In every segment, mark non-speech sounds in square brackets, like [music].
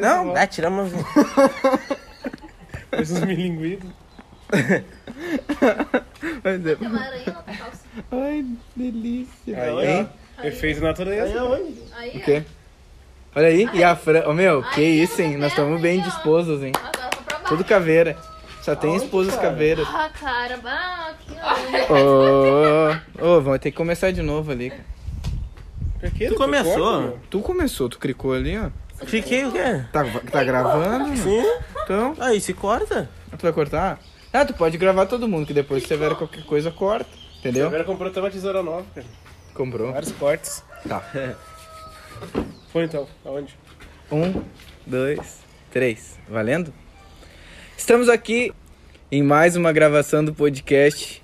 Não, dá, tira a mãozinha. Esses milinguidos. Mas é- aranha calça. Ai, delícia. Aí, Hein? Efeito natureza. Aí, O quê? Olha aí, e a Fran... Ô, meu, que Ai, isso, hein? Nós estamos bem ó. dispostos, hein? Agora vou pra baixo. Tudo caveira. Só tem esposas caveiras. Ah, caramba. Ah, aqui, ó. Ô, ô, vamos ter que começar de novo ali. cara. Por que Tu começou? Tu começou, tu clicou ali, ó. Fiquei o quê? Tá, tá gravando? Sim. Então, Aí, se corta. tu vai cortar? Ah, tu pode gravar todo mundo, que depois se tiver qualquer coisa, corta. Entendeu? Agora comprou até uma tesoura nova, cara. Comprou. Vários cortes. Tá. [laughs] Foi então, aonde? Um, dois, três. Valendo? Estamos aqui em mais uma gravação do podcast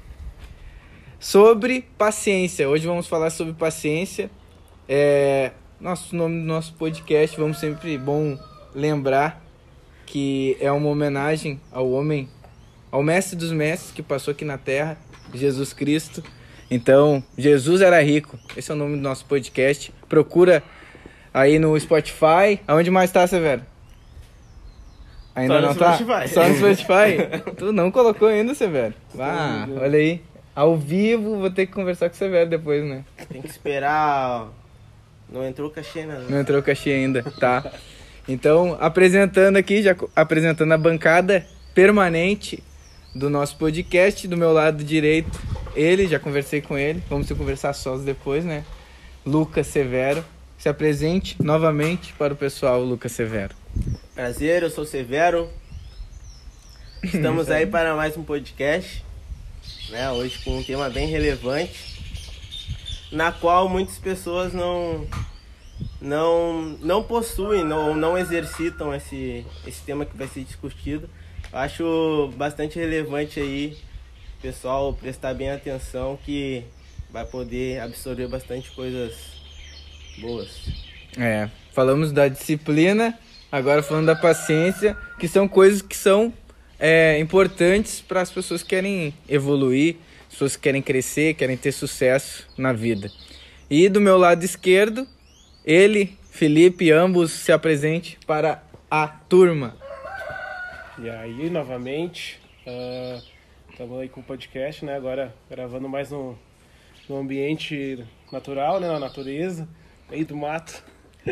sobre paciência. Hoje vamos falar sobre paciência. É, nosso nome do nosso podcast, vamos sempre bom lembrar que é uma homenagem ao homem, ao mestre dos mestres que passou aqui na terra, Jesus Cristo. Então, Jesus era rico. Esse é o nome do nosso podcast. Procura aí no Spotify. Aonde mais tá, Severo? Ainda Só no não tá? Spotify. Só no Spotify? [laughs] tu não colocou ainda, Severo? Ah, olha aí. Ao vivo, vou ter que conversar com o Severo depois, né? Tem que esperar. Não entrou cachê, né? Não entrou cachê ainda, tá? Então, apresentando aqui, já apresentando a bancada permanente do nosso podcast, do meu lado direito, ele, já conversei com ele, vamos se conversar sós depois, né? Lucas Severo. Se apresente novamente para o pessoal, Lucas Severo. Prazer, eu sou Severo. Estamos [laughs] aí para mais um podcast, né? Hoje com um tema bem relevante, na qual muitas pessoas não não não possuem ou não, exercitam esse esse tema que vai ser discutido. Eu acho bastante relevante aí, pessoal, prestar bem atenção que vai poder absorver bastante coisas boas. É, falamos da disciplina, agora falando da paciência, que são coisas que são é, importantes para as pessoas que querem evoluir, pessoas que querem crescer, querem ter sucesso na vida. E do meu lado esquerdo, ele, Felipe, ambos se apresente para a turma. E aí, novamente, estamos aí com o podcast, né? Agora gravando mais no, no ambiente natural, né? Na natureza, meio do mato.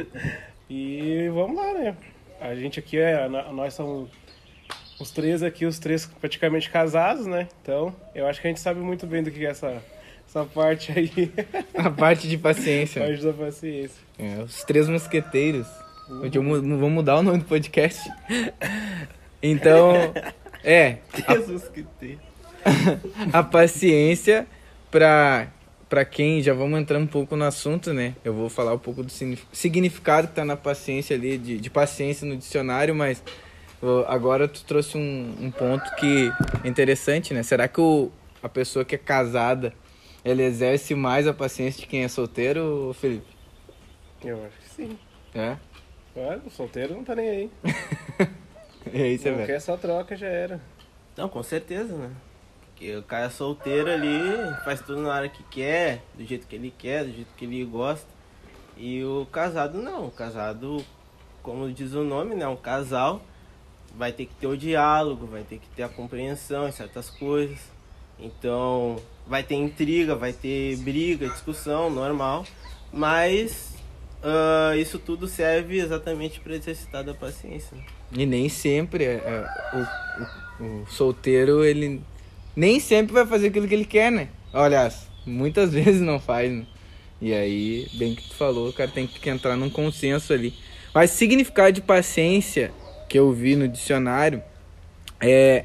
[laughs] e vamos lá, né? A gente aqui é. Nós somos os três aqui, os três praticamente casados, né? Então, eu acho que a gente sabe muito bem do que é essa, essa parte aí. [laughs] A parte de paciência. parte da paciência. É, os três mosqueteiros. Hoje eu vou mudar o nome do podcast. Então, é, Jesus que tem. a paciência para para quem já vamos entrar um pouco no assunto, né? Eu vou falar um pouco do signif- significado que tá na paciência ali de, de paciência no dicionário, mas agora tu trouxe um, um ponto que é interessante, né? Será que o, a pessoa que é casada ela exerce mais a paciência de quem é solteiro, Felipe? Eu acho que sim. É? Olha, o solteiro não tá nem aí. [laughs] É isso, é Não velho. quer só troca, já era. Não, com certeza, né? Porque o cara solteiro ali faz tudo na hora que quer, do jeito que ele quer, do jeito que ele gosta. E o casado não. O casado, como diz o nome, né? Um casal vai ter que ter o diálogo, vai ter que ter a compreensão em certas coisas. Então, vai ter intriga, vai ter briga, discussão, normal. Mas ah, isso tudo serve exatamente para exercitar da paciência. né? E nem sempre é, é, o, o, o solteiro, ele nem sempre vai fazer aquilo que ele quer, né? Aliás, muitas [laughs] vezes não faz, né? E aí, bem que tu falou, o cara tem que entrar num consenso ali. Mas significado de paciência que eu vi no dicionário é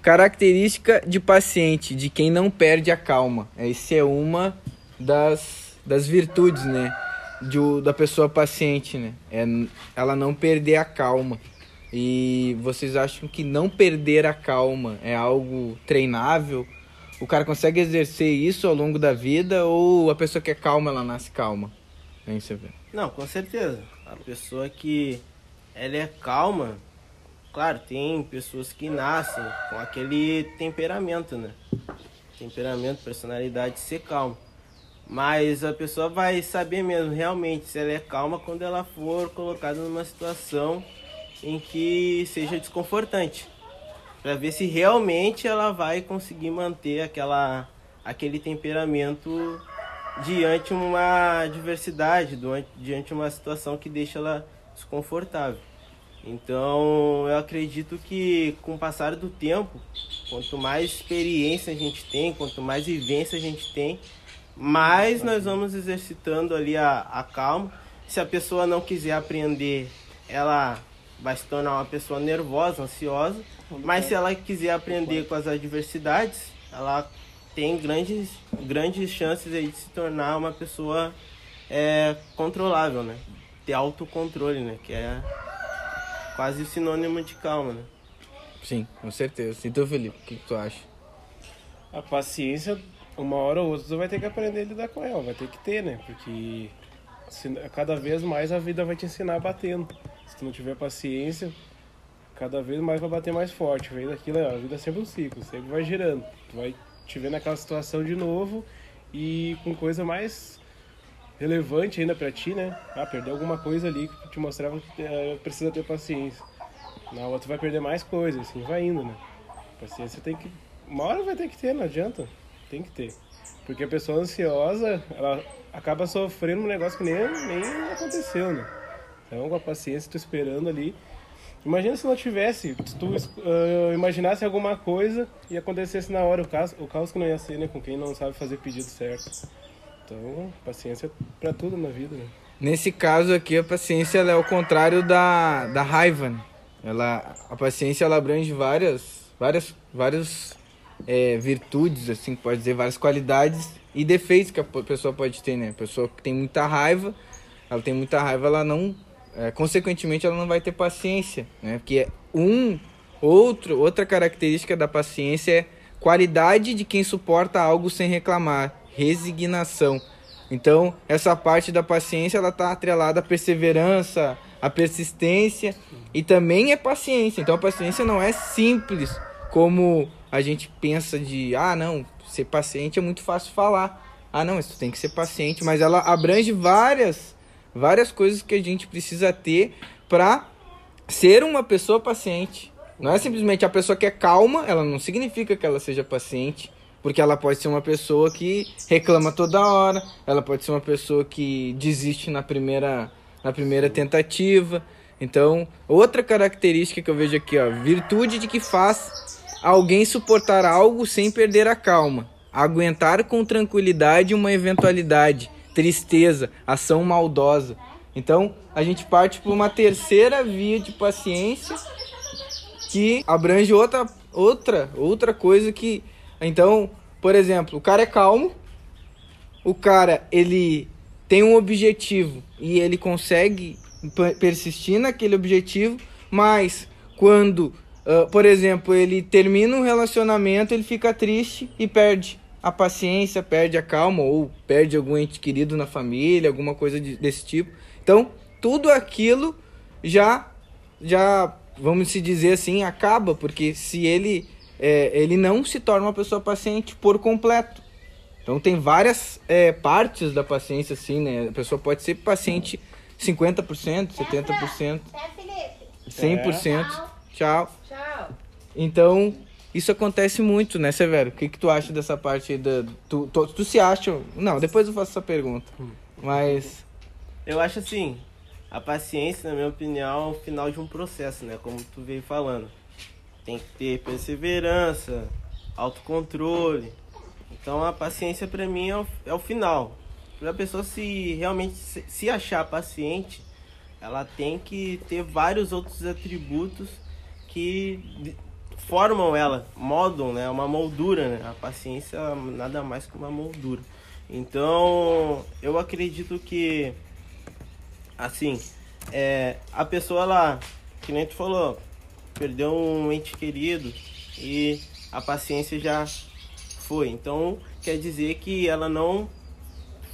característica de paciente, de quem não perde a calma. Essa é uma das, das virtudes, né? De, da pessoa paciente, né? É ela não perder a calma. E vocês acham que não perder a calma é algo treinável? O cara consegue exercer isso ao longo da vida ou a pessoa que é calma, ela nasce calma? Hein, você vê? Não, com certeza. A pessoa que ela é calma, claro, tem pessoas que nascem com aquele temperamento, né? Temperamento, personalidade de ser calmo. Mas a pessoa vai saber mesmo realmente se ela é calma quando ela for colocada numa situação em que seja desconfortante. Para ver se realmente ela vai conseguir manter aquela, aquele temperamento diante uma adversidade, diante uma situação que deixa ela desconfortável. Então eu acredito que com o passar do tempo, quanto mais experiência a gente tem, quanto mais vivência a gente tem, mais nós vamos exercitando ali a, a calma. Se a pessoa não quiser aprender, ela vai se tornar uma pessoa nervosa, ansiosa. Mas se ela quiser aprender com as adversidades, ela tem grandes, grandes chances aí de se tornar uma pessoa é, controlável, né? Ter autocontrole, né? Que é quase sinônimo de calma, né? Sim, com certeza. E tu, Felipe, o que, que tu acha? A paciência, uma hora ou outra, tu vai ter que aprender a lidar com ela, vai ter que ter, né? Porque cada vez mais a vida vai te ensinar batendo. Se tu não tiver paciência, cada vez mais vai bater mais forte. Vem daquilo, a vida é sempre um ciclo, sempre vai girando. Tu vai te ver naquela situação de novo e com coisa mais relevante ainda para ti, né? Ah, perdeu alguma coisa ali que te mostrava que uh, precisa ter paciência. Na outra vai perder mais coisas, assim vai indo, né? Paciência tem que. Uma hora vai ter que ter, não adianta. Tem que ter. Porque a pessoa ansiosa, ela acaba sofrendo um negócio que nem, nem aconteceu, né? Então, com a paciência, tô esperando ali. Imagina se não tivesse, se tu uh, imaginasse alguma coisa e acontecesse na hora o caos, o caos que não ia ser, né? Com quem não sabe fazer pedido certo. Então, paciência para tudo na vida, né? Nesse caso aqui, a paciência é o contrário da, da raiva. Né? Ela, a paciência ela abrange várias, várias, várias é, virtudes, assim, pode dizer, várias qualidades e defeitos que a pessoa pode ter, né? A pessoa que tem muita raiva, ela tem muita raiva, ela não, é, consequentemente, ela não vai ter paciência, né? Porque um, outro, outra característica da paciência é qualidade de quem suporta algo sem reclamar resignação. Então, essa parte da paciência ela está atrelada à perseverança, à persistência e também é paciência. Então, a paciência não é simples como a gente pensa de, ah, não, ser paciente é muito fácil falar. Ah, não, isso tem que ser paciente, mas ela abrange várias várias coisas que a gente precisa ter para ser uma pessoa paciente. Não é simplesmente a pessoa que é calma, ela não significa que ela seja paciente. Porque ela pode ser uma pessoa que reclama toda hora, ela pode ser uma pessoa que desiste na primeira, na primeira tentativa. Então, outra característica que eu vejo aqui, ó, virtude de que faz alguém suportar algo sem perder a calma, aguentar com tranquilidade uma eventualidade, tristeza, ação maldosa. Então, a gente parte por uma terceira via de paciência que abrange outra outra outra coisa que então, por exemplo, o cara é calmo, o cara ele tem um objetivo e ele consegue persistir naquele objetivo, mas quando, uh, por exemplo, ele termina um relacionamento, ele fica triste e perde a paciência, perde a calma ou perde algum ente querido na família, alguma coisa de, desse tipo. Então, tudo aquilo já já vamos se dizer assim, acaba, porque se ele é, ele não se torna uma pessoa paciente por completo. Então tem várias é, partes da paciência, assim, né? A pessoa pode ser paciente 50%, 70%, 100%. Tchau. Tchau. Então, isso acontece muito, né, Severo? O que, que tu acha dessa parte aí da. Tu, tu, tu se acha. Não, depois eu faço essa pergunta. Mas. Eu acho assim, a paciência, na minha opinião, é o final de um processo, né? Como tu veio falando tem que ter perseverança, autocontrole. Então a paciência para mim é o, é o final. Para a pessoa se realmente se, se achar paciente, ela tem que ter vários outros atributos que formam ela, moldam, né? Uma moldura, né? A paciência é nada mais que uma moldura. Então, eu acredito que assim, é, a pessoa lá, que nem tu falou, perdeu um ente querido e a paciência já foi. Então quer dizer que ela não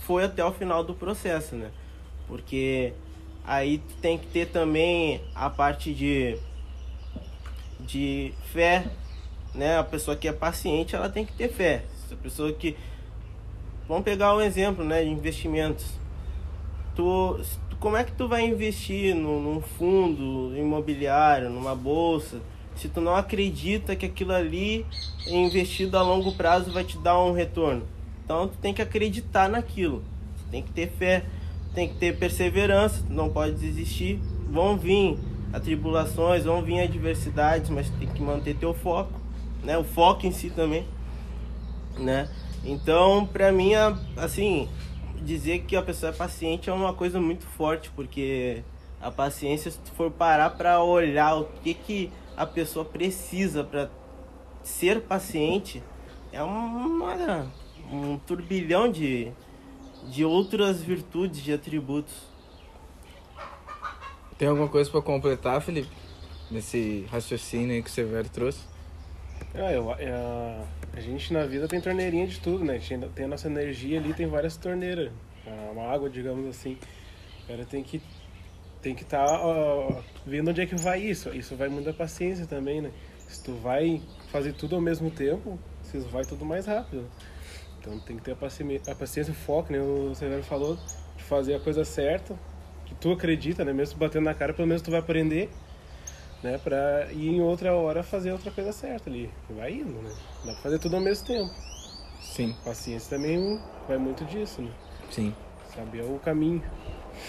foi até o final do processo, né? Porque aí tem que ter também a parte de de fé, né? A pessoa que é paciente, ela tem que ter fé. A pessoa que vamos pegar um exemplo, né, de investimentos. Tu, como é que tu vai investir no, num fundo imobiliário, numa bolsa, se tu não acredita que aquilo ali investido a longo prazo vai te dar um retorno? Então tu tem que acreditar naquilo, tu tem que ter fé, tem que ter perseverança, tu não pode desistir. Vão vir atribulações, vão vir adversidades, mas tem que manter teu foco, né? O foco em si também, né? Então, pra mim, assim, dizer que a pessoa é paciente é uma coisa muito forte, porque a paciência, se tu for parar para olhar o que, que a pessoa precisa para ser paciente, é uma, um turbilhão de, de outras virtudes, de atributos. Tem alguma coisa para completar, Felipe? Nesse raciocínio aí que o Severo trouxe? Ah, eu, é, a gente na vida tem torneirinha de tudo, né? A gente tem a nossa energia ali, tem várias torneiras. Uma água, digamos assim. O cara tem que tem que estar tá, vendo onde é que vai isso. Isso vai muito da paciência também, né? Se tu vai fazer tudo ao mesmo tempo, isso vai tudo mais rápido. Então tem que ter a paciência, a paciência o foco, né? O Severo falou, de fazer a coisa certa, que tu acredita, né? Mesmo batendo na cara, pelo menos tu vai aprender né? Pra ir em outra hora fazer outra coisa certa ali. Vai indo, né? Dá pra fazer tudo ao mesmo tempo. Sim. Paciência também vai muito disso, né? Sim. Saber o caminho.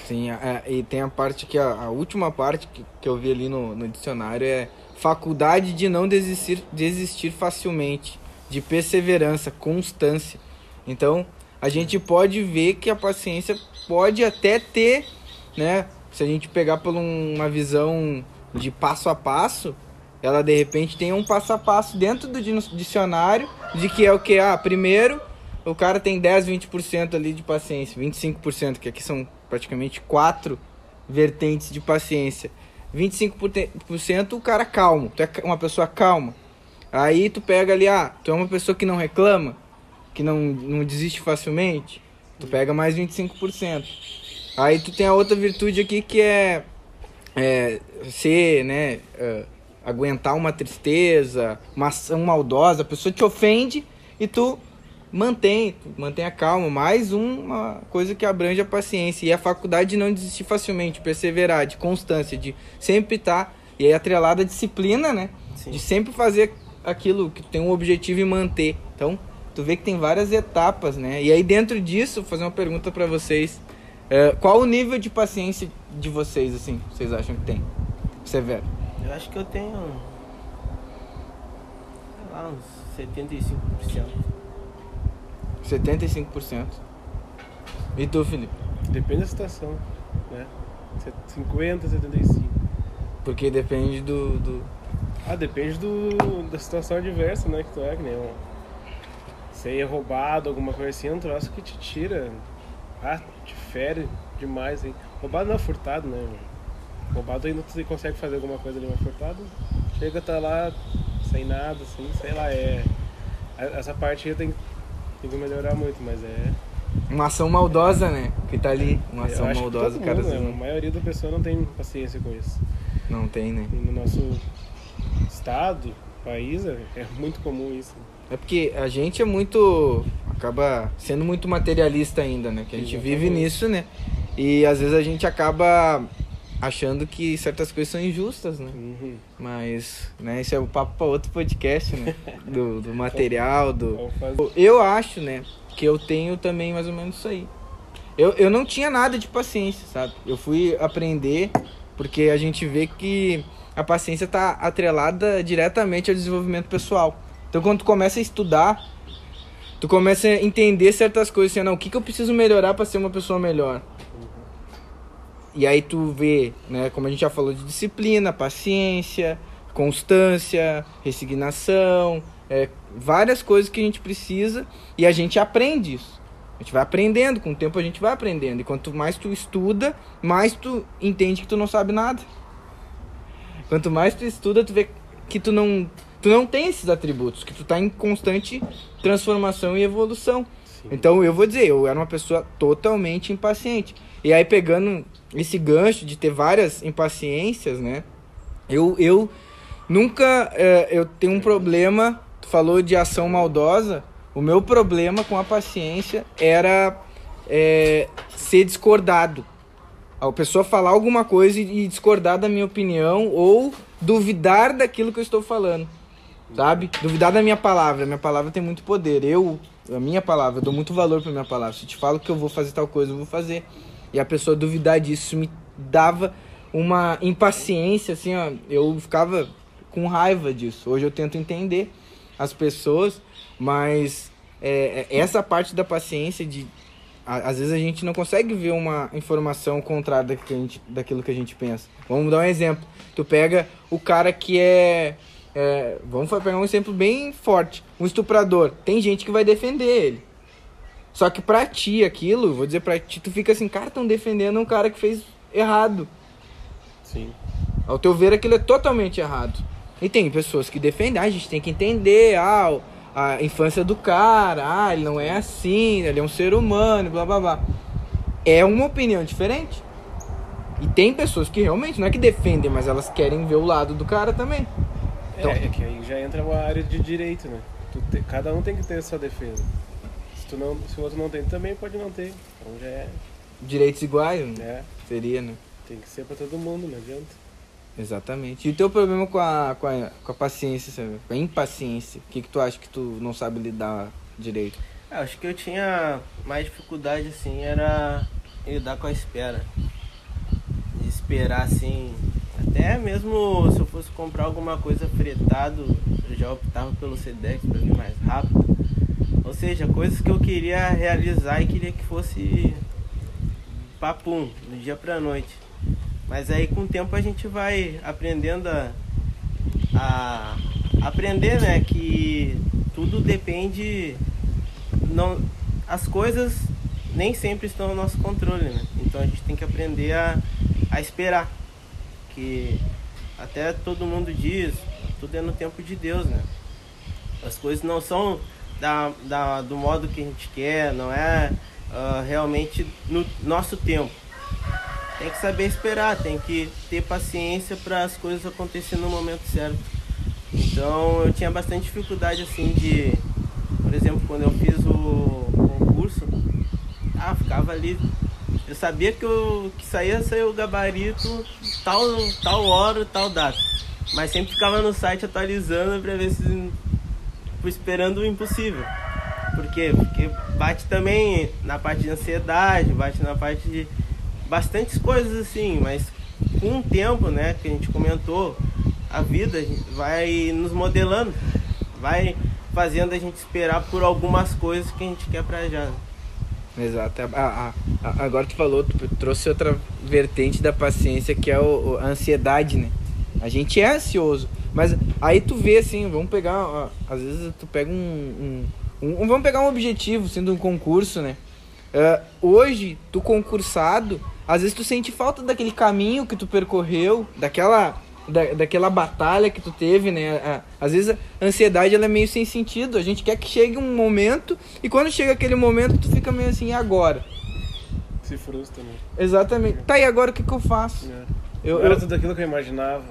Sim, e tem a parte que a, a última parte que, que eu vi ali no, no dicionário é faculdade de não desistir, desistir facilmente, de perseverança, constância. Então, a gente pode ver que a paciência pode até ter, né? Se a gente pegar por uma visão de passo a passo, ela de repente tem um passo a passo dentro do dicionário de que é o que? Ah, primeiro o cara tem 10, 20% ali de paciência, 25%, que aqui são praticamente quatro vertentes de paciência. 25% o cara calmo, tu é uma pessoa calma. Aí tu pega ali, ah, tu é uma pessoa que não reclama, que não, não desiste facilmente, tu pega mais 25%. Aí tu tem a outra virtude aqui que é é, ser, né, uh, aguentar uma tristeza, uma ação maldosa, a pessoa te ofende e tu mantém, mantém a calma. Mais uma coisa que abrange a paciência e a faculdade de não desistir facilmente, perseverar, de constância, de sempre estar e aí atrelada a disciplina, né? Sim. De sempre fazer aquilo que tem um objetivo e manter. Então, tu vê que tem várias etapas, né? E aí dentro disso, vou fazer uma pergunta para vocês. É, qual o nível de paciência de vocês, assim, vocês acham que tem? Severo. Eu acho que eu tenho. Sei lá, uns 75%. 75%. E tu, Felipe? Depende da situação, né? 50, 75. Porque depende do. do... Ah, depende do, da situação adversa, né? Que tu é, que nem um. Você é roubado, alguma coisa assim, é um troço que te tira ah, difere demais, hein? Roubado não é furtado, né? Roubado ainda você consegue fazer alguma coisa ali, mas furtado chega, tá lá sem nada, assim, sei lá, é. Essa parte aí tem, tem que melhorar muito, mas é. Uma ação maldosa, né? Que tá ali, uma ação maldosa, cara. Mundo, né? A maioria da pessoa não tem paciência com isso. Não tem, né? E no nosso estado, país, é, é muito comum isso. É porque a gente é muito. Acaba sendo muito materialista ainda, né? Que a gente Exatamente. vive nisso, né? E às vezes a gente acaba achando que certas coisas são injustas, né? Uhum. Mas, né, esse é o papo para outro podcast, né? [laughs] Do, do material, do. Eu acho, né, que eu tenho também mais ou menos isso aí. Eu, eu não tinha nada de paciência, sabe? Eu fui aprender porque a gente vê que a paciência está atrelada diretamente ao desenvolvimento pessoal. Então quando tu começa a estudar, tu começa a entender certas coisas, assim, não, o que, que eu preciso melhorar para ser uma pessoa melhor. E aí tu vê, né, como a gente já falou de disciplina, paciência, constância, resignação, é, várias coisas que a gente precisa e a gente aprende isso. A gente vai aprendendo, com o tempo a gente vai aprendendo. E quanto mais tu estuda, mais tu entende que tu não sabe nada. Quanto mais tu estuda, tu vê que tu não tu não tem esses atributos, que tu tá em constante transformação e evolução. Sim. Então eu vou dizer, eu era uma pessoa totalmente impaciente. E aí pegando esse gancho de ter várias impaciências, né? Eu, eu nunca é, eu tenho um problema, tu falou de ação maldosa, O meu problema com a paciência era é, ser discordado. A pessoa falar alguma coisa e e discordar da minha opinião ou duvidar daquilo que eu estou falando. Sabe? Duvidar da minha palavra. Minha palavra tem muito poder. Eu, a minha palavra, eu dou muito valor pra minha palavra. Se eu te falo que eu vou fazer tal coisa, eu vou fazer. E a pessoa duvidar disso me dava uma impaciência, assim, ó. Eu ficava com raiva disso. Hoje eu tento entender as pessoas, mas é, é, essa parte da paciência de às vezes a gente não consegue ver uma informação contrária daquilo que a gente, daquilo que a gente pensa. Vamos dar um exemplo. Tu pega o cara que é, é, Vamos pegar um exemplo bem forte. Um estuprador. Tem gente que vai defender ele. Só que pra ti aquilo, vou dizer pra ti, tu fica assim, cara, estão defendendo um cara que fez errado. Sim. Ao teu ver, aquilo é totalmente errado. E tem pessoas que defendem, ah, a gente tem que entender, ah, a infância do cara, ah, ele não é assim, ele é um ser humano, blá blá blá. É uma opinião diferente. E tem pessoas que realmente, não é que defendem, mas elas querem ver o lado do cara também. Então- É, é que aí já entra uma área de direito, né? Tu te- cada um tem que ter a sua defesa. Se, tu não, se o outro não tem, tu também pode não ter. Então já é, Direitos iguais, né? né? Seria, né? Tem que ser pra todo mundo, não adianta. Exatamente. E o teu problema com a, com a, com a paciência, sabe? com a impaciência? O que, que tu acha que tu não sabe lidar direito? É, acho que eu tinha mais dificuldade assim, era lidar com a espera. De esperar assim. Até mesmo se eu fosse comprar alguma coisa fretado, eu já optava pelo Sedex pra vir mais rápido. Ou seja, coisas que eu queria realizar e queria que fosse papum, do dia pra noite. Mas aí com o tempo a gente vai aprendendo a, a aprender, né, que tudo depende não as coisas nem sempre estão no nosso controle, né? Então a gente tem que aprender a, a esperar. Que até todo mundo diz, tudo é no tempo de Deus, né? As coisas não são da, da, do modo que a gente quer, não é ah, realmente no nosso tempo. Tem que saber esperar, tem que ter paciência para as coisas acontecerem no momento certo. Então eu tinha bastante dificuldade assim de, por exemplo, quando eu fiz o concurso, ah, ficava ali. Eu sabia que, eu, que saía sair o gabarito tal, tal hora, tal data. Mas sempre ficava no site atualizando pra ver se. tipo, esperando o impossível. Por quê? Porque bate também na parte de ansiedade, bate na parte de bastantes coisas assim, mas com o tempo, né, que a gente comentou, a vida vai nos modelando, vai fazendo a gente esperar por algumas coisas que a gente quer pra já. Exato. A- a- a- agora tu falou, tu trouxe outra vertente da paciência que é o, a ansiedade, né? A gente é ansioso, mas aí tu vê assim, vamos pegar, ó, às vezes tu pega um, um- um- vamos pegar um objetivo, sendo um concurso, né? Ah, hoje, tu concursado, às vezes tu sente falta daquele caminho que tu percorreu, daquela da, daquela batalha que tu teve, né? A- Às vezes a ansiedade ela é meio sem sentido. A gente quer que chegue um momento e quando chega aquele momento tu fica meio assim, e agora? Se frustra, né? Exatamente. Tá, e agora o que, que eu faço? É. Eu, era eu- tudo aquilo que eu imaginava.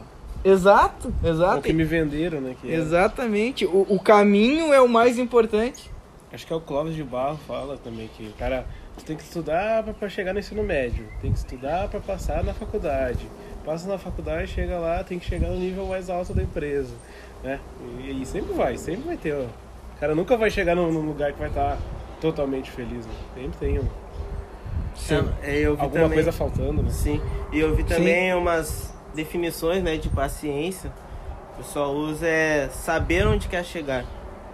Exato, O exato. que me venderam, né? Era. Exatamente. O, o caminho é o mais importante. Acho que é o Clóvis de Barro fala também que, cara, tu tem que estudar pra chegar no ensino médio, tem que estudar pra passar na faculdade. Passa na faculdade, chega lá, tem que chegar no nível mais alto da empresa, né? E, e sempre vai, sempre vai ter, ó. O cara nunca vai chegar num, num lugar que vai estar totalmente feliz, né? Sempre tem um- Sim. É, eu vi alguma também, coisa faltando, né? Sim. E eu vi também umas definições, né, de paciência. O pessoal usa é saber onde quer chegar.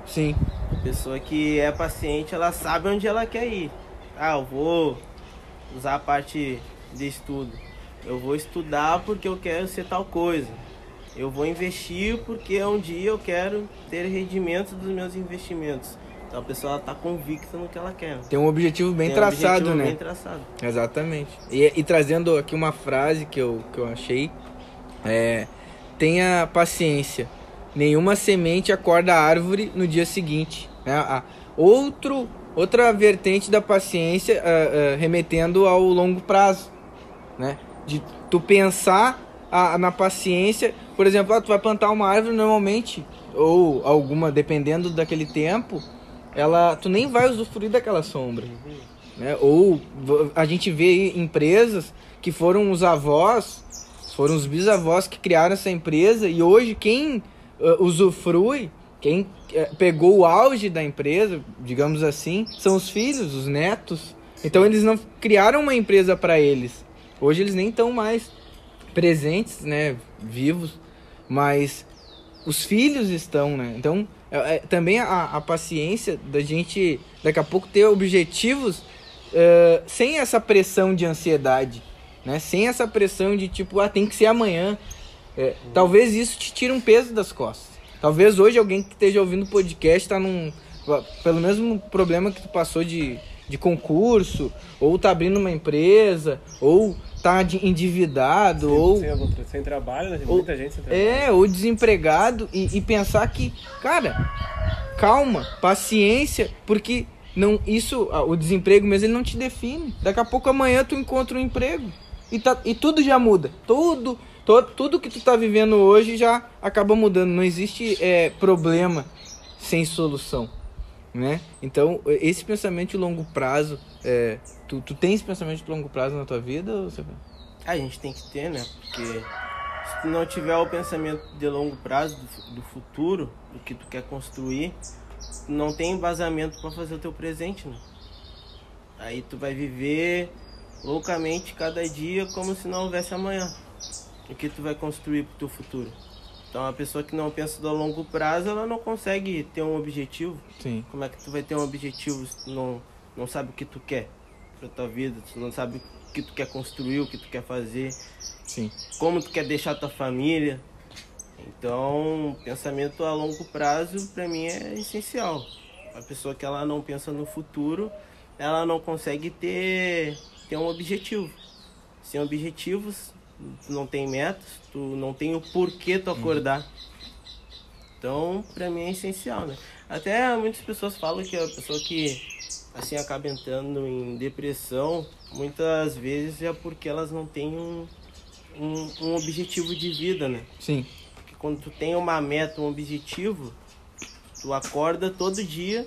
Sim. A pessoa que é paciente, ela sabe onde ela quer ir. Ah, eu vou usar a parte de estudo. Eu vou estudar porque eu quero ser tal coisa. Eu vou investir porque um dia eu quero ter rendimento dos meus investimentos. Então a pessoa está convicta no que ela quer. Tem um objetivo bem um traçado, objetivo né? Bem traçado. Exatamente. E, e trazendo aqui uma frase que eu, que eu achei. É, tenha paciência. Nenhuma semente acorda a árvore no dia seguinte. né? A- outro, outra vertente da paciência ah, ah, remetendo ao longo prazo. Né? De tu pensar a- na paciência. Por exemplo, ah, tu vai plantar uma árvore normalmente, ou alguma, dependendo daquele tempo. ela, tu nem vai usufruir daquela sombra. Né? Ou a gente vê empresas que foram os avós, foram os bisavós que criaram essa empresa e hoje quem ah, usufrui, quem eh, pegou o auge da empresa, digamos assim, são os filhos, os netos. Então eles não criaram uma empresa para eles. Hoje eles nem estão mais presentes, né, vivos, mas os filhos estão, né? Então, é, é, também a, a paciência da gente daqui a pouco ter objetivos eh, sem essa pressão de ansiedade, né? Sem essa pressão de tipo, ah, tem que ser amanhã. É, Talvez isso te tire um peso das costas. Talvez hoje alguém que esteja ouvindo o podcast tá num pelo mesmo problema que tu passou de, de concurso, ou tá abrindo uma empresa, ou tá de- endividado, ou Sem, algum tra- sem trabalho, né? Ou- muita gente sem trabalho. é, ou desempregado e, e pensar que, cara, calma, paciência, porque não isso, o desemprego mesmo ele não te define. Daqui a pouco amanhã tu encontra um emprego e tá e tudo já muda. Tudo, to, tudo que tu tá vivendo hoje já acaba mudando. Não existe é, problema sem solução, né? Então esse pensamento de longo prazo, é, tu, tu esse pensamento de longo prazo na tua vida? Ou você... A gente tem que ter, né? Porque se tu não tiver o pensamento de longo prazo do, do futuro, do que tu quer construir, tu não tem embasamento para fazer o teu presente, né? Aí tu vai viver loucamente cada dia como se não houvesse amanhã. O que tu vai construir pro teu futuro? Então a pessoa que não pensa do longo prazo, ela não consegue ter um objetivo. Sim. Como é que tu vai ter um objetivo se tu não, não sabe o que tu quer pra tua vida, tu não sabe o que tu quer construir, o que tu quer fazer, Sim. como tu quer deixar tua família. Então, pensamento a longo prazo pra mim é essencial. A pessoa que ela não pensa no futuro, ela não consegue ter, ter um objetivo. Sem objetivos, tu não tem metas, tu não tem o porquê tu acordar. Então, pra mim é essencial, né? Até muitas pessoas falam que a pessoa que assim acaba entrando em depressão, muitas vezes é porque elas não têm um, um, um objetivo de vida, né? Sim. Porque quando tu tem uma meta, um objetivo, tu acorda todo dia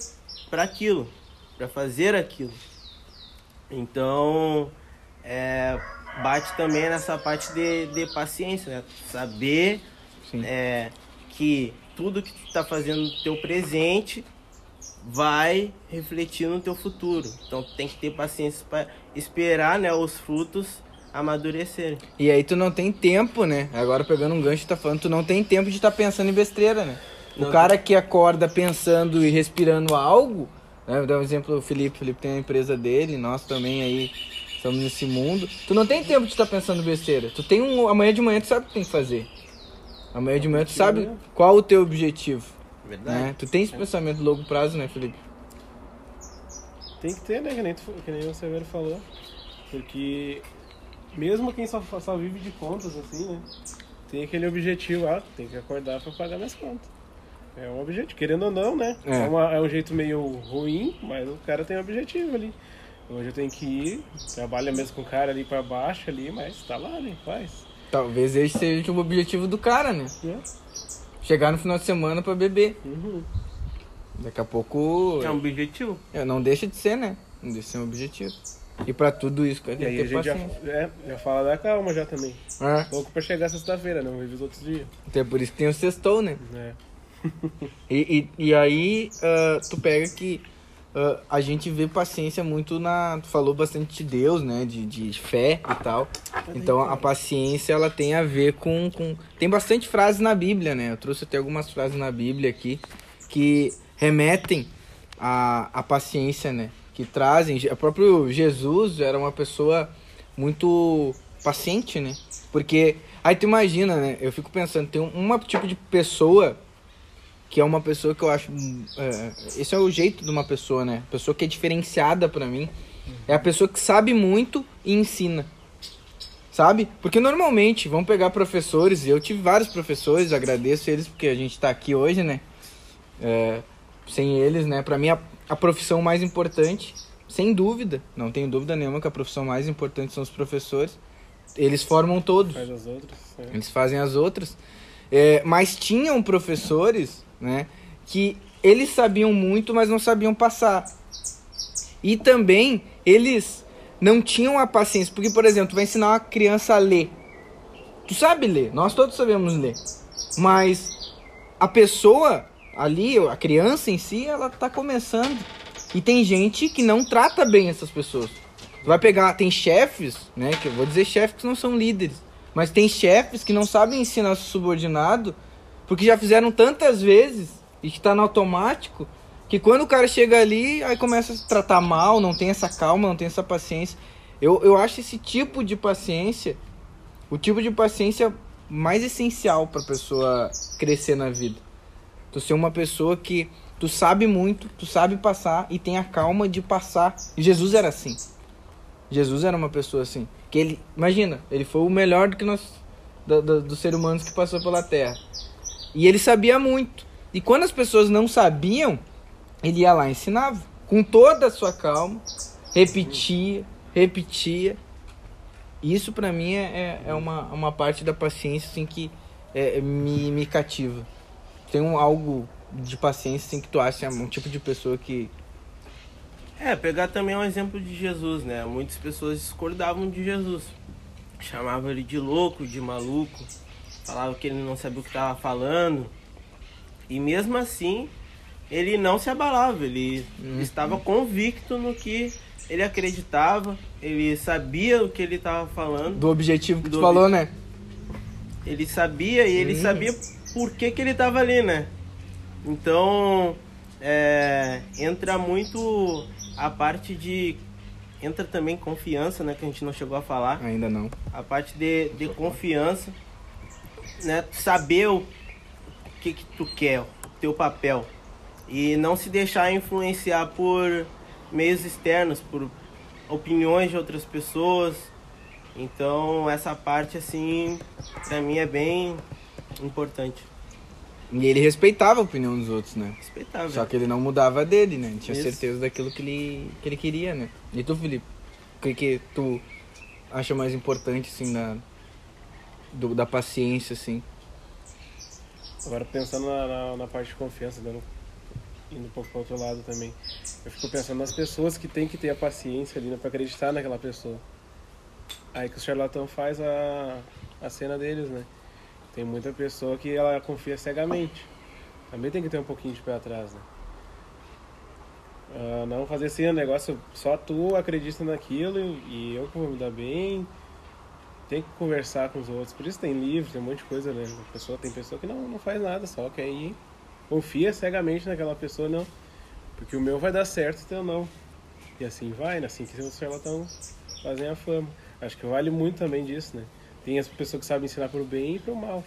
para aquilo, para fazer aquilo. Então, é, bate também nessa parte de, de paciência, né? Saber é, que tudo que tu tá fazendo no teu presente vai refletir no teu futuro. Então tu tem que ter paciência para esperar, né, os frutos amadurecerem. E aí tu não tem tempo, né? Agora pegando um gancho, tá falando, tu não tem tempo de estar pensando em besteira, né? O Não. cara que acorda pensando e respirando algo, né? Vou dar um exemplo, o Felipe, o Felipe tem a empresa dele, nós também aí estamos nesse mundo. Tu não tem tempo de estar pensando besteira. Tu tem um. Amanhã de manhã tu sabe o que tem que fazer. Amanhã de manhã tu sabe qual o teu objetivo. Verdade? Né? Tu tem esse pensamento longo prazo, né, Felipe? Tem que ter, né? Que nem, tu- que nem o Severo falou. Porque mesmo quem só, só vive de contas, assim, né? Tem aquele objetivo, ah, tem que acordar pra pagar minhas contas. É um objetivo, querendo ou não, né? É. É, uma- é um jeito meio ruim, mas o cara tem um objetivo ali. Hoje eu tenho que ir, trabalha mesmo com o cara ali pra baixo ali, mas tá lá, né? Faz. Talvez esse seja o objetivo do cara, né? Né? Chegar no final de semana pra beber. Uhum. Daqui a pouco. É um objetivo? É, não deixa de ser, né? Não deixa de ser um objetivo. E pra tudo isso, tem E que aí a ter gente já, paciência. é, já fala da calma já também. É, Louco pra chegar sexta-feira, não vive os outros dias. até por isso que tem o sextou, né? É. E, e, e aí, ah, tu pega que ah, a gente vê paciência muito na. Tu falou bastante de Deus, né? De, de fé e tal. Então a paciência ela tem a ver com, com. Tem bastante frases na Bíblia, né? Eu trouxe até algumas frases na Bíblia aqui que remetem à, à paciência, né? Que trazem. O próprio Jesus era uma pessoa muito paciente, né? Porque. Aí tu imagina, né? Eu fico pensando, tem um uma tipo de pessoa que é uma pessoa que eu acho. hum, é, esse é o jeito de uma pessoa, né? Pessoa que é diferenciada pra mim. É a pessoa que sabe muito e ensina. Sabe? Porque normalmente, vamos pegar professores, e eu tive vários professores, agradeço eles porque a gente tá aqui hoje, né? É, sem eles, né? Pra mim, a, a profissão mais importante, sem dúvida, não tenho dúvida nenhuma que a profissão mais importante são os professores. Eles formam todos. Faz as outras. é. Eles fazem as outras. É, mas tinham professores, né, que eles sabiam muito, mas não sabiam passar. E também eles não tinham a paciência, porque por exemplo, tu vai ensinar uma criança a ler. Tu sabe ler, nós todos sabemos ler. Mas a pessoa ali, a criança em si, ela tá começando. E tem gente que não trata bem essas pessoas. Tu vai pegar, tem chefes, né, que eu vou dizer chefes que não são líderes, mas tem chefes que não sabem ensinar subordinado, porque já fizeram tantas vezes e que tá no automático, que quando o cara chega ali, aí começa a se tratar mal, não tem essa calma, não tem essa paciência. Eu, eu acho esse tipo de paciência, o tipo de paciência mais essencial para pessoa crescer na vida. Tu ser uma pessoa que tu sabe muito, tu sabe passar e tem a calma de passar. E Jesus era assim. Jesus era uma pessoa assim. Que ele, imagina, ele foi o melhor do que nós, do, do, dos seres humanos que passou pela Terra. E ele sabia muito. E quando as pessoas não sabiam, ele ia lá e ensinava. Com toda a sua calma, repetia, repetia. Isso para mim é, é uma, uma parte da paciência assim, que é, me, me cativa. Tem um, algo de paciência assim, que tu acha um tipo de pessoa que. É, pegar também um exemplo de Jesus, né? Muitas pessoas discordavam de Jesus. Chamavam ele de louco, de maluco. Falavam que ele não sabia o que estava falando. E mesmo assim, ele não se abalava. Ele Uhum. estava convicto no que ele acreditava. Ele sabia o que ele estava falando. Do objetivo que tu Do falou, né? Ele sabia e ele Hum. sabia por que, que ele estava ali, né? Então, é, entra muito a parte de. Entra também confiança, né? Que a gente não chegou a falar. Ainda não. A parte de, de confiança, né? Saber o que, que tu quer, o teu papel. E não se deixar influenciar por meios externos, por opiniões de outras pessoas. Então, essa parte, assim, pra mim é bem importante. E ele respeitava a opinião dos outros, né? Respeitável. Só que ele não mudava dele, né? Ele tinha Isso. certeza daquilo que ele, que ele queria, né? E tu, Felipe? O que, que tu acha mais importante, assim, na, do, da paciência, assim? Agora pensando na, na, na parte de confiança, dando, indo um pouco para outro lado também. Eu fico pensando nas pessoas que tem que ter a paciência ali né, para acreditar naquela pessoa. Aí que o charlatão faz a, a cena deles, né? Tem muita pessoa que ela confia cegamente. Também tem que ter um pouquinho de pé atrás, né? Ah, não fazer assim um negócio, só tu acredita naquilo e eu que vou me dar bem. Tem que conversar com os outros. Por isso tem livro, tem um monte de coisa, né? A pessoa, tem pessoa que não, não faz nada, só quer ir. Confia cegamente naquela pessoa, não. Porque o meu vai dar certo, o teu não. E assim vai, né? Assim que os charlatãos fazem a fama. Acho que vale muito também disso, né? Tem as pessoas que sabem ensinar pro bem e pro mal.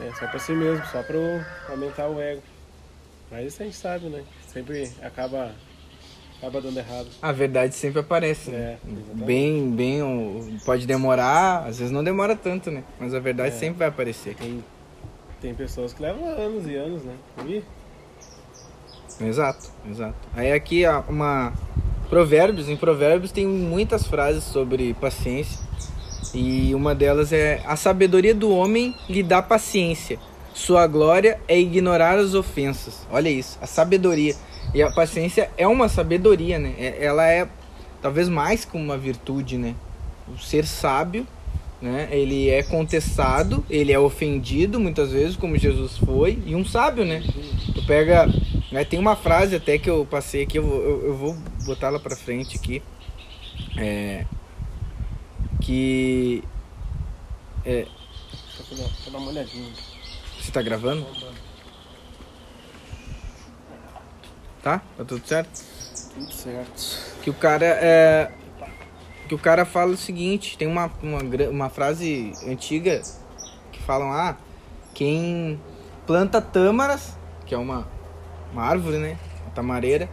É, só pra si mesmo, só pra aumentar o ego. Mas isso a gente sabe, né? Sempre acaba, acaba dando errado. A verdade sempre aparece, né? É. Bem, bem, pode demorar, às vezes não demora tanto, né? Mas a verdade É. sempre vai aparecer. Tem, tem pessoas que levam anos e anos, né? E Exato, exato. Aí aqui uma provérbios, em provérbios tem muitas frases sobre paciência e uma delas é a sabedoria do homem lhe dá paciência. Sua glória é ignorar as ofensas. Olha isso, a sabedoria. E a paciência é uma sabedoria, né? É- Ela é talvez mais que uma virtude, né? O ser sábio, né? Ele é contestado, ele é ofendido muitas vezes, como Jesus foi, e um sábio, né? Tu pega, né? Tem uma frase até que eu passei aqui, eu, vou- eu, eu vou botar ela pra frente aqui, é, que é, só pra dar, uma olhadinha. você tá gravando? Tá? Tá tudo certo? Tudo certo. que o cara é que o cara fala o seguinte tem uma, uma, uma frase antiga que falam ah quem planta tâmaras que é uma, uma árvore né uma tamareira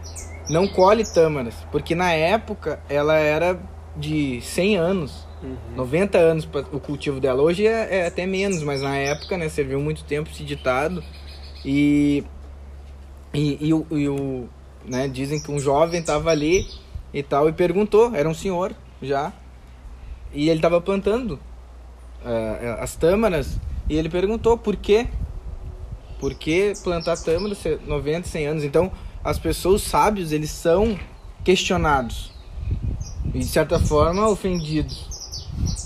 não colhe tâmaras porque na época ela era de 100 anos 90 anos para o cultivo dela hoje é, é até menos mas na época né serviu muito tempo esse ditado e e, e o, e o- né, dizem que um jovem estava ali e tal e perguntou, era um senhor já, e ele estava plantando ah, as tâmaras e ele perguntou por quê? Por que plantar tâmara 90, 100 anos? Então, as pessoas sábios, eles são questionados. E, de certa forma, ofendidos.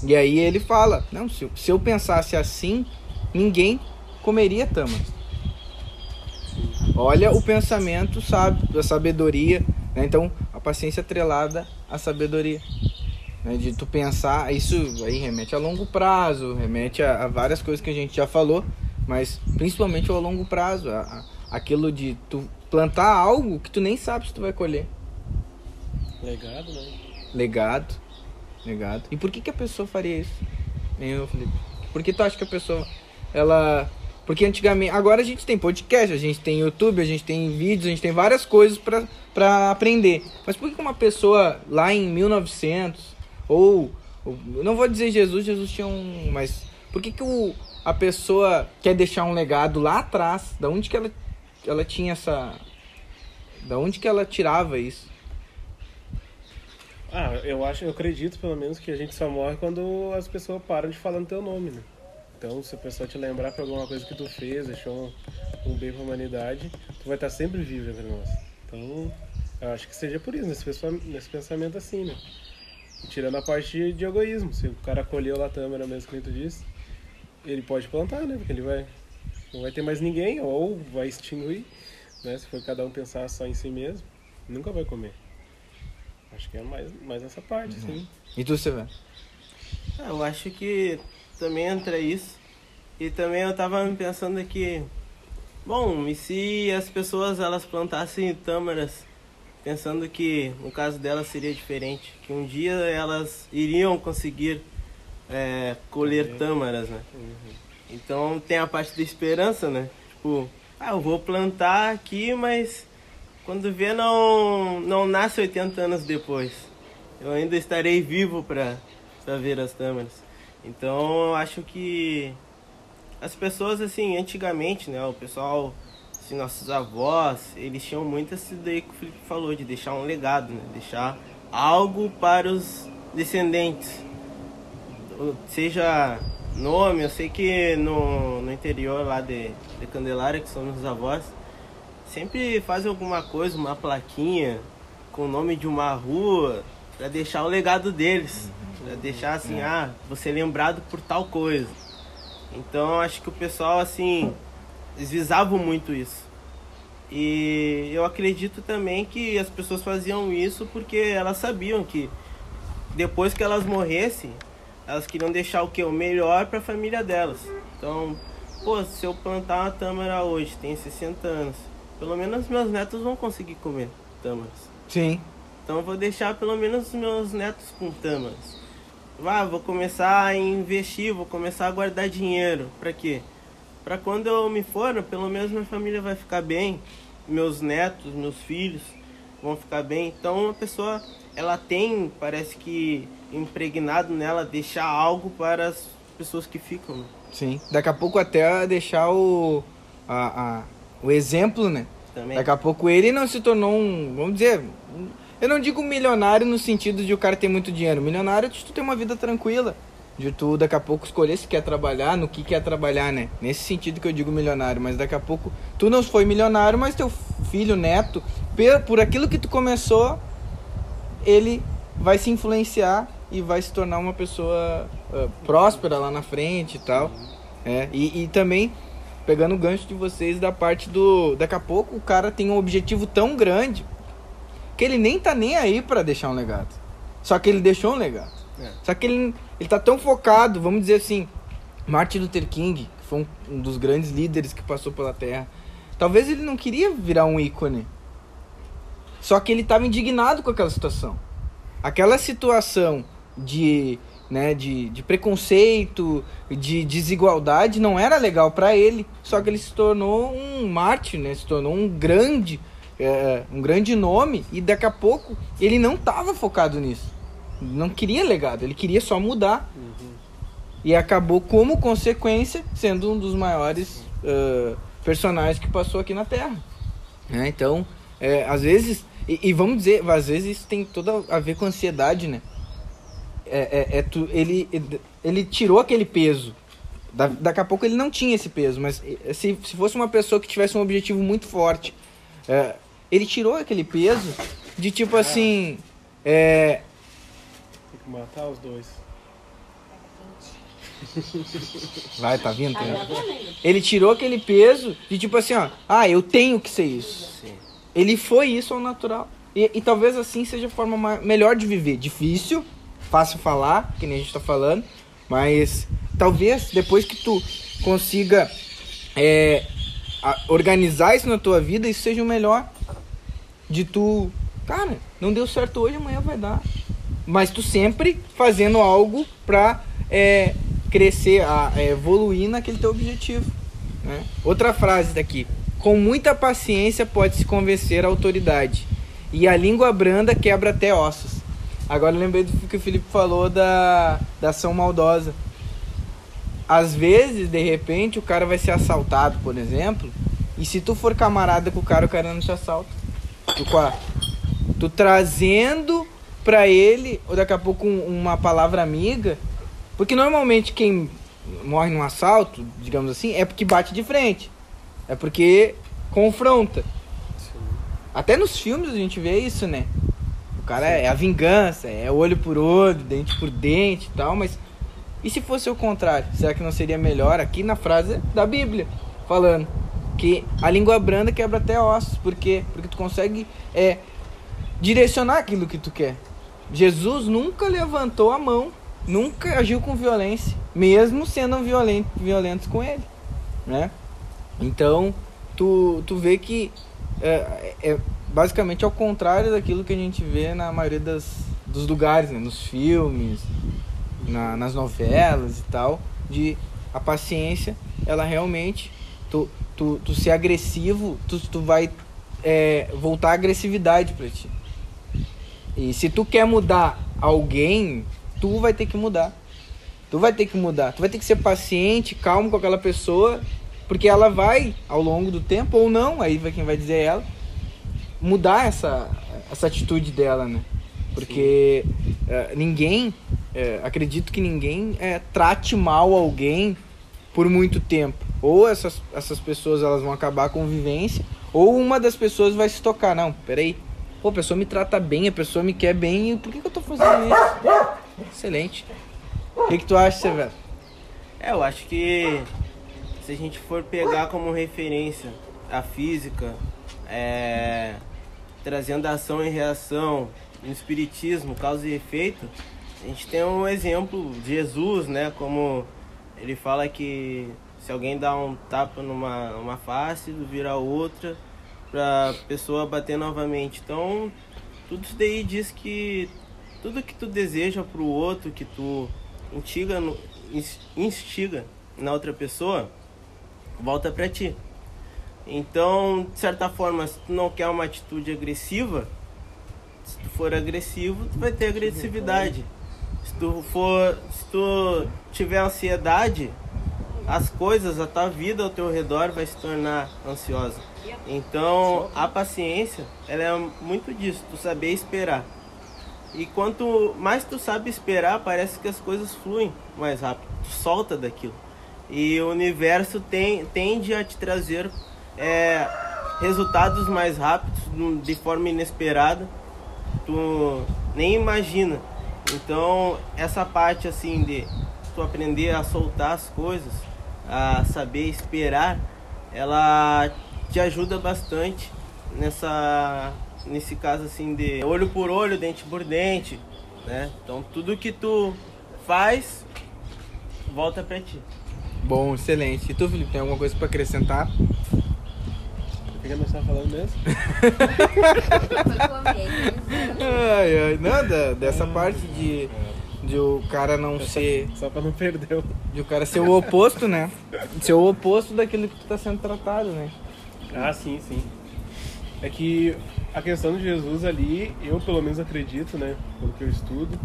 E aí ele fala, não, se eu, se eu pensasse assim, ninguém comeria tâmaras. Olha o pensamento sábio, da sabedoria. Né? Então, a paciência atrelada à sabedoria. Né? De tu pensar, isso aí remete a longo prazo, remete a, a várias coisas que a gente já falou, mas principalmente ao longo prazo. A, a, aquilo de tu plantar algo que tu nem sabe se tu vai colher. Legado, né? Legado. Legado. E por que, que a pessoa faria isso? Hein, ô, Felipe? Por que tu acha que a pessoa, ela... Porque antigamente... Agora a gente tem podcast, a gente tem YouTube, a gente tem vídeos, a gente tem várias coisas pra aprender. Mas por que que uma pessoa lá em 1900, ou... ou- não vou dizer Jesus, Jesus tinha um... Mas por que que o, a pessoa quer deixar um legado lá atrás? Da onde que ela, ela tinha essa... Da onde que ela tirava isso? Ah, eu acho, eu acredito pelo menos que a gente só morre quando as pessoas param de falar no teu nome, né? Então, se a pessoa te lembrar por alguma coisa que tu fez, deixou um, um bem pra humanidade, tu vai estar sempre vivo entre nós. Então, eu acho que seja por isso, nesse, nesse pensamento assim, né? Tirando a parte de, de egoísmo, se o cara colheu lá a tâmara mesmo que tu disse, ele pode plantar, né? Porque ele vai. Não vai ter mais ninguém, ou vai extinguir, né? Se for cada um pensar só em si mesmo, nunca vai comer. Acho que é mais, mais essa parte, sim. E tu, Severo? Ah, eu acho que também entra isso. E também eu tava pensando aqui, bom, e se as pessoas elas plantassem tâmaras pensando que no caso delas seria diferente, que um dia elas iriam conseguir é, colher tâmaras, né? Então tem a parte da esperança, né? Tipo, ah, eu vou plantar aqui, mas quando vê não, não nasce 80 anos depois. Eu ainda estarei vivo para ver as tâmaras. Então eu acho que as pessoas assim, antigamente, né, o pessoal, assim, nossos avós, eles tinham muito isso daí que o Felipe falou, de deixar um legado, né? Deixar algo para os descendentes. Seja nome, eu sei que no, no interior lá de, de Candelária, que são meus avós, sempre fazem alguma coisa, uma plaquinha com o nome de uma rua, para deixar o legado deles. Pra deixar assim, ah, você é lembrado por tal coisa. Então acho que o pessoal, assim, eles visavam muito isso. E eu acredito também que as pessoas faziam isso porque elas sabiam que depois que elas morressem, elas queriam deixar o que? O melhor para a família delas. Então, pô, se eu plantar uma tâmara hoje, tem 60 anos, pelo menos meus netos vão conseguir comer tâmaras. Sim. Então eu vou deixar pelo menos os meus netos com tâmaras. Ah, vou começar a investir, vou começar a guardar dinheiro. Pra quê? Pra quando eu me for, pelo menos minha família vai ficar bem, meus netos, meus filhos vão ficar bem. Então a pessoa, ela tem, parece que impregnado nela deixar algo para as pessoas que ficam. né? Sim. Daqui a pouco até deixar o, a, a- o exemplo, né? Também. Daqui a pouco ele não se tornou um, vamos dizer, um- eu não digo milionário no sentido de o cara ter muito dinheiro. Milionário é de tu ter uma vida tranquila. De tu daqui a pouco escolher se quer trabalhar, no que quer trabalhar, né? Nesse sentido que eu digo milionário. Mas daqui a pouco tu não foi milionário, mas teu filho, neto, por aquilo que tu começou, ele vai se influenciar e vai se tornar uma pessoa ah, próspera lá na frente e tal. É, e, e também pegando o gancho de vocês da parte do. Daqui a pouco o cara tem um objetivo tão grande que ele nem tá nem aí pra deixar um legado. Só que ele deixou um legado. É. Só que ele, ele tá tão focado, vamos dizer assim, Martin Luther King, que foi um, um dos grandes líderes que passou pela Terra. Talvez ele não queria virar um ícone. Só que ele estava indignado com aquela situação. Aquela situação de, né, de, de preconceito, de desigualdade não era legal para ele. Só que ele se tornou um mártir, né? Se tornou um grande, é, um grande nome e daqui a pouco ele não estava focado nisso. Não queria legado, ele queria só mudar. E acabou como consequência sendo um dos maiores ah, personagens que passou aqui na Terra. né? Então, é, às vezes, e, e vamos dizer, às vezes isso tem toda a ver com ansiedade, né? É, é, é tu, ele, ele tirou aquele peso Da, daqui a pouco ele não tinha esse peso, mas eh, se, se fosse uma pessoa que tivesse um objetivo muito forte, é, ele tirou aquele peso de tipo assim. É, Tem que matar os dois. [laughs] vai, tá vindo? Tá Ele tirou aquele peso de tipo assim, ó. Ah, eu tenho que ser isso. Sim. Ele foi isso ao natural. E, e talvez assim seja a forma ma- melhor de viver. Difícil, fácil falar, que nem a gente tá falando, mas talvez depois que tu consiga é, a- organizar isso na tua vida, isso seja o melhor. De tu, cara, não deu certo hoje, amanhã vai dar. Mas tu sempre fazendo algo pra é, crescer, a, é, evoluir naquele teu objetivo. né? Outra frase daqui. Com muita paciência pode se convencer a autoridade. E a língua branda quebra até ossos. Agora lembrei do que o Felipe falou da, da ação maldosa. Às vezes, de repente, o cara vai ser assaltado, por exemplo. E se tu for camarada com o cara, o cara não te assalta. Tu, com a- tu trazendo pra ele, ou daqui a pouco um- uma palavra amiga. Porque normalmente quem morre num assalto, digamos assim, é porque bate de frente. É porque confronta. Até nos filmes a gente vê isso, né? O cara é a vingança, é olho por olho, dente por dente e tal, mas e se fosse o contrário? Será que não seria melhor aqui na frase da Bíblia, falando que a língua branda quebra até ossos, por quê? Porque tu consegue é, direcionar aquilo que tu quer. Jesus nunca levantou a mão, nunca agiu com violência, mesmo sendo violento, violentos com ele, né? Então, tu, tu vê que é, é basicamente ao contrário daquilo que a gente vê na maioria das, dos lugares, né? nos filmes, na- nas novelas e tal, de a paciência, ela realmente, tu, tu, tu ser agressivo, tu, tu vai é, voltar a agressividade pra ti. E se tu quer mudar alguém, tu vai ter que mudar. Tu vai ter que mudar. Tu vai ter que ser paciente, calmo com aquela pessoa, porque ela vai, ao longo do tempo, ou não, aí vai quem vai dizer é ela, mudar essa, essa atitude dela, né? Porque eh, ninguém, eh, acredito que ninguém trate mal alguém por muito tempo. Ou essas, essas pessoas elas vão acabar a convivência, ou uma das pessoas vai se tocar. Não, peraí. Pô, a pessoa me trata bem, a pessoa me quer bem, por que, que eu tô fazendo isso? Excelente. O que, que tu acha, Severo? É, eu acho que se a gente for pegar como referência a física, é, trazendo ação e reação, no espiritismo, causa e efeito, a gente tem um exemplo de Jesus, né? Como ele fala que se alguém dá um tapa numa, numa face, vira outra, pra pessoa bater novamente. Então, tudo isso daí diz que tudo que tu deseja pro outro, que tu instiga, no, ins- instiga na outra pessoa, volta pra ti. Então, de certa forma, se tu não quer uma atitude agressiva, se tu for agressivo, tu vai ter agressividade. Se tu for, se tu tiver ansiedade, as coisas, a tua vida ao teu redor vai se tornar ansiosa. Então, a paciência, ela é muito disso, tu saber esperar. E quanto mais tu sabe esperar, parece que as coisas fluem mais rápido. Tu solta daquilo. E o universo tem, tende a te trazer é, resultados mais rápidos, de forma inesperada. Tu nem imagina. Então, essa parte assim de tu aprender a soltar as coisas, a saber esperar, ela te ajuda bastante nessa nesse caso assim de olho por olho, dente por dente, né? Então tudo que tu faz volta pra ti. Bom, excelente. E tu, Felipe, tem alguma coisa pra acrescentar? O que que nós estamos falando mesmo? [laughs] Ai, ai, nada, dessa parte de, de o cara não ser. Só pra não perder o... De o cara ser o oposto, né? Ser o oposto daquilo que tu tá sendo tratado, né? Ah, sim, sim. É que a questão de Jesus ali, eu pelo menos acredito, né? Pelo que eu estudo,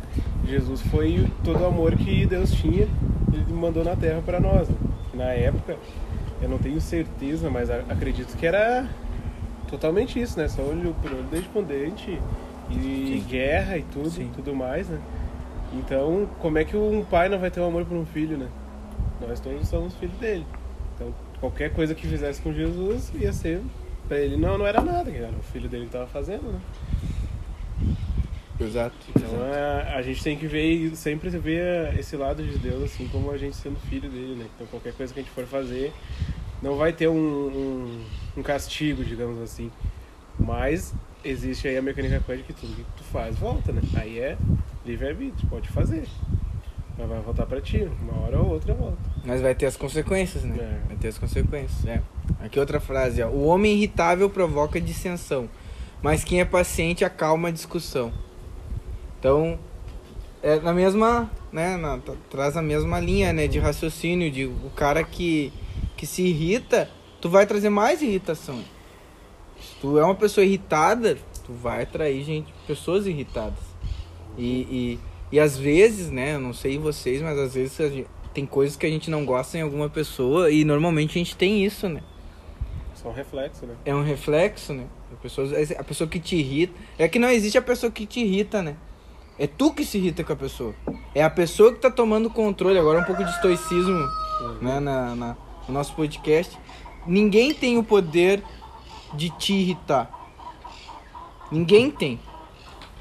Jesus foi todo o amor que Deus tinha, ele mandou na terra para nós. Né? Na época, eu não tenho certeza, mas acredito que era totalmente isso, né? Só olho por olho, dente, e guerra e tudo, Sim. tudo mais, né? Então, como é que um pai não vai ter um amor por um filho, né? nós todos somos filhos dele. Então, qualquer coisa que fizesse com Jesus ia ser. Pra ele não, não era nada, era o filho dele que tava fazendo, né? Exato. Então a, a gente tem que ver e sempre ver esse lado de Deus assim como a gente sendo filho dele, né? Então qualquer coisa que a gente for fazer não vai ter um, um, um castigo, digamos assim. Mas existe aí a mecânica quântica que tudo que tu faz volta, né? Aí é livre-arbítrio, pode fazer. Mas vai voltar pra ti, uma hora ou outra volta. Mas vai ter as consequências, né? É. Vai ter as consequências, é. Aqui outra frase, ó. O homem irritável provoca dissensão, mas quem é paciente acalma a discussão. Então, é na mesma, né, na- tra- traz a mesma linha, né, de raciocínio, de o cara que, que se irrita, tu vai trazer mais irritação. Tu é uma pessoa irritada, tu vai atrair gente, pessoas irritadas. E, e, e às vezes, né, eu não sei vocês, mas às vezes gente- tem coisas que a gente não gosta em alguma pessoa e normalmente a gente tem isso, né? Só um reflexo, né? É um reflexo, né? A pessoa, a pessoa que te irrita. É que não existe a pessoa que te irrita, né? É tu que se irrita com a pessoa. É a pessoa que tá tomando controle. Agora um pouco de estoicismo né, na, na- no nosso podcast. Ninguém tem o poder de te irritar. Ninguém tem.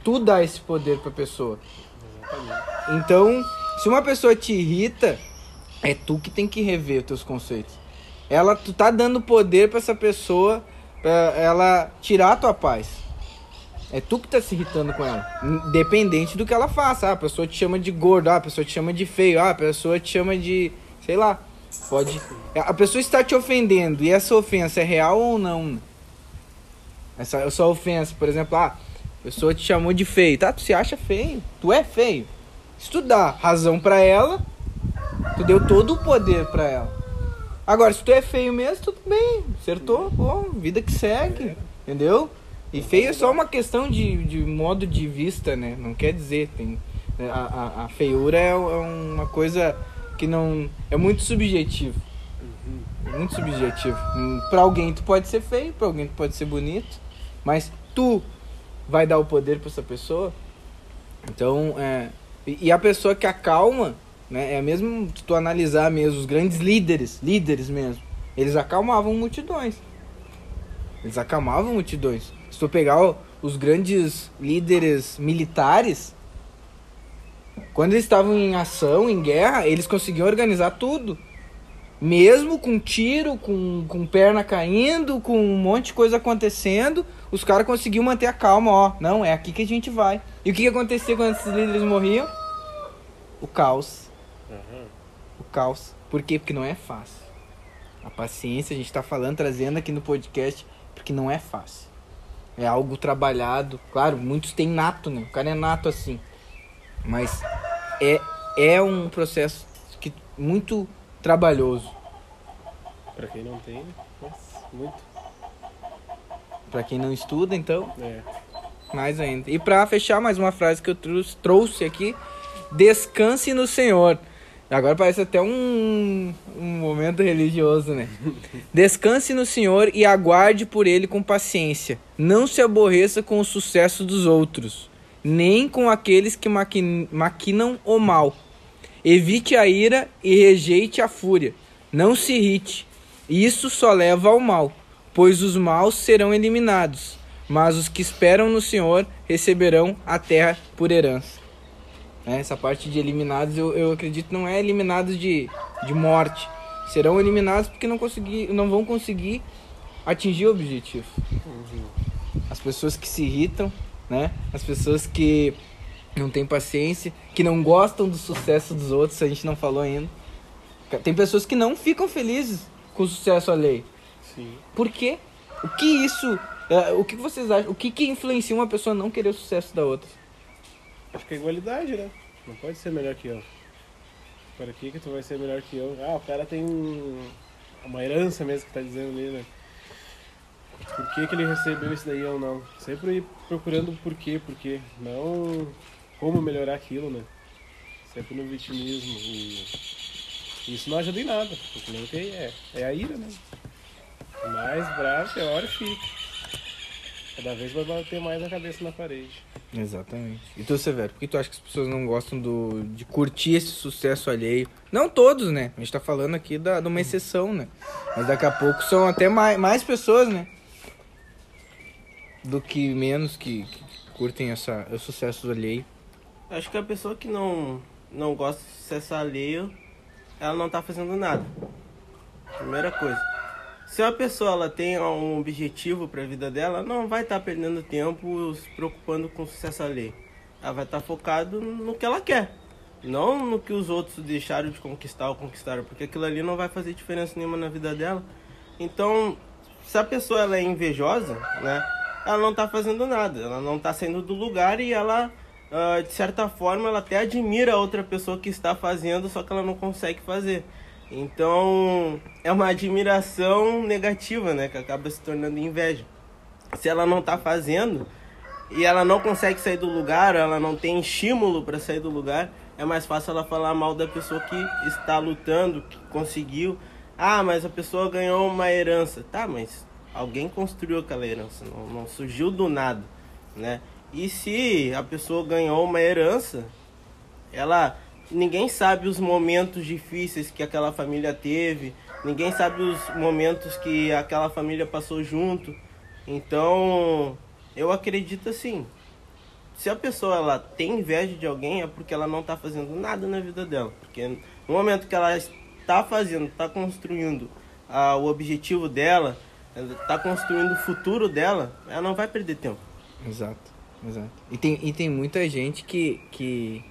Tu dá esse poder pra pessoa. Então, se uma pessoa te irrita, é tu que tem que rever os teus conceitos. Ela, tu tá dando poder pra essa pessoa, pra ela tirar a tua paz. É tu que tá se irritando com ela. Independente do que ela faça. Ah, a pessoa te chama de gordo, ah, a pessoa te chama de feio, ah, a pessoa te chama de. sei lá. Pode. A pessoa está te ofendendo e essa ofensa é real ou não? Essa, essa ofensa, por exemplo, ah, a pessoa te chamou de feio. Tá, tu se acha feio. Tu é feio. Se tu dá razão pra ela, tu deu todo o poder pra ela. Agora, se tu é feio mesmo, tudo bem. Acertou, pô, vida que segue. Entendeu? E feio é só uma questão de, de modo de vista, né? Não quer dizer. Tem, a, a, a feiura é, é uma coisa que não. É muito subjetivo. É muito subjetivo. Pra alguém tu pode ser feio, pra alguém tu pode ser bonito. Mas tu vai dar o poder pra essa pessoa. Então, é. E, a pessoa que acalma, né? É mesmo se tu analisar mesmo, os grandes líderes, líderes mesmo, eles acalmavam multidões. Eles acalmavam multidões. Se tu pegar os grandes líderes militares, quando eles estavam em ação, em guerra, eles conseguiam organizar tudo. Mesmo com tiro, com, com perna caindo, com um monte de coisa acontecendo, os caras conseguiam manter a calma, ó. Não, é aqui que a gente vai. E o que, que acontecia quando esses líderes morriam? O caos. Aham. O caos. Por quê? Porque não é fácil. A paciência a gente tá falando, trazendo aqui no podcast, porque não é fácil. É algo trabalhado. Claro, muitos têm nato, né? O cara é nato assim. Mas é, é um processo que, muito trabalhoso. Pra quem não tem, mas muito. Pra quem não estuda, então, É. mais ainda. E pra fechar, mais uma frase que eu trouxe aqui: Descanse no Senhor. Agora parece até um, um momento religioso, né? [laughs] Descanse no Senhor e aguarde por Ele com paciência. Não se aborreça com o sucesso dos outros, nem com aqueles que maqui- maquinam o mal. Evite a ira e rejeite a fúria. Não se irrite. Isso só leva ao mal, pois os maus serão eliminados, mas os que esperam no Senhor receberão a terra por herança. Né, Essa parte de eliminados eu, eu acredito não é eliminados de, de morte. Serão eliminados porque não, conseguir, não vão conseguir atingir o objetivo. As pessoas que se irritam, né? As pessoas que não têm paciência, que não gostam do sucesso dos outros, a gente não falou ainda. Tem pessoas que não ficam felizes com o sucesso alheio. Sim. Por quê? O que isso. eh, o que vocês acham? O que, que influencia uma pessoa a não querer o sucesso da outra? Acho que é igualdade, né? Não pode ser melhor que eu. Para que que tu vai ser melhor que eu? Ah, o cara tem um- uma herança mesmo que tá dizendo ali, né? Por que que ele recebeu isso daí ou não? Sempre procurando por quê, por quê. Não como melhorar aquilo, né? Sempre no vitimismo. E isso não ajuda em nada. Porque tem, é, é a ira, né? Mais bravo, pior fica. Cada vez vai bater mais a cabeça na parede. Exatamente. E tu, Severo, por que tu acha que as pessoas não gostam do, de curtir esse sucesso alheio? Não todos, né? A gente tá falando aqui da, de uma exceção, né? Mas daqui a pouco são até mais, mais pessoas, né? Do que menos que, que curtem essa, o sucesso alheio. Acho que a pessoa que não, não gosta de sucesso alheio, ela não tá fazendo nada. Primeira coisa. Se a pessoa ela tem um objetivo para a vida dela, ela não vai estar tá perdendo tempo se preocupando com o sucesso alheio. Ela vai estar tá focado no que ela quer, não no que os outros deixaram de conquistar ou conquistaram, porque aquilo ali não vai fazer diferença nenhuma na vida dela. Então, se a pessoa ela é invejosa, né, ela não está fazendo nada, ela não está saindo do lugar e ela, uh, de certa forma, ela até admira a outra pessoa que está fazendo, só que ela não consegue fazer. Então, é uma admiração negativa, né? Que acaba se tornando inveja. Se ela não tá fazendo e ela não consegue sair do lugar, ela não tem estímulo para sair do lugar, é mais fácil ela falar mal da pessoa que está lutando, que conseguiu. Ah, mas a pessoa ganhou uma herança. Tá, mas alguém construiu aquela herança, não, não surgiu do nada, né? E se a pessoa ganhou uma herança, ela ninguém sabe os momentos difíceis que aquela família teve, ninguém sabe os momentos que aquela família passou junto. Então, eu acredito assim, se a pessoa ela tem inveja de alguém é porque ela não está fazendo nada na vida dela, porque no momento que ela está fazendo, está construindo ah, o objetivo dela, está construindo o futuro dela, ela não vai perder tempo. Exato, exato. E tem, e tem muita gente que, que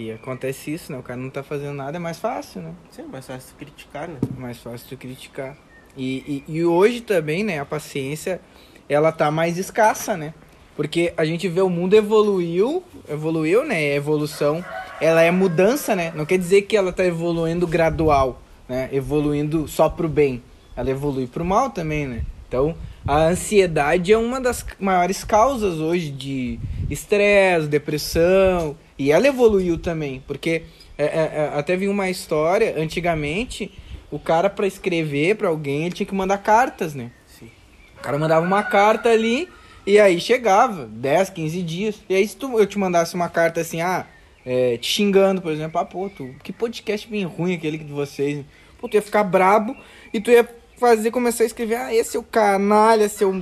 que acontece isso, né? O cara não tá fazendo nada, é mais fácil, né? Sim, é mais fácil criticar, né? Mais fácil de criticar. E, e, e, hoje também, né, a paciência, ela tá mais escassa, né? Porque a gente vê o mundo evoluiu, evoluiu, né? A evolução, ela é mudança, né? Não quer dizer que ela tá evoluindo gradual, né? Evoluindo só pro bem. Ela evolui pro mal também, né? Então, a ansiedade é uma das maiores causas hoje de estresse, depressão, e ela evoluiu também, porque é, é, é até vi uma história, antigamente, o cara para escrever para alguém, ele tinha que mandar cartas, né? Sim. O cara mandava uma carta ali e aí chegava, 10, 15 dias. E aí se tu, eu te mandasse uma carta assim, ah, é, te xingando, por exemplo, ah, pô, tu, que podcast bem ruim aquele de vocês. Pô, tu ia ficar brabo e tu ia fazer, começar a escrever, ah, esse é o canalha, seu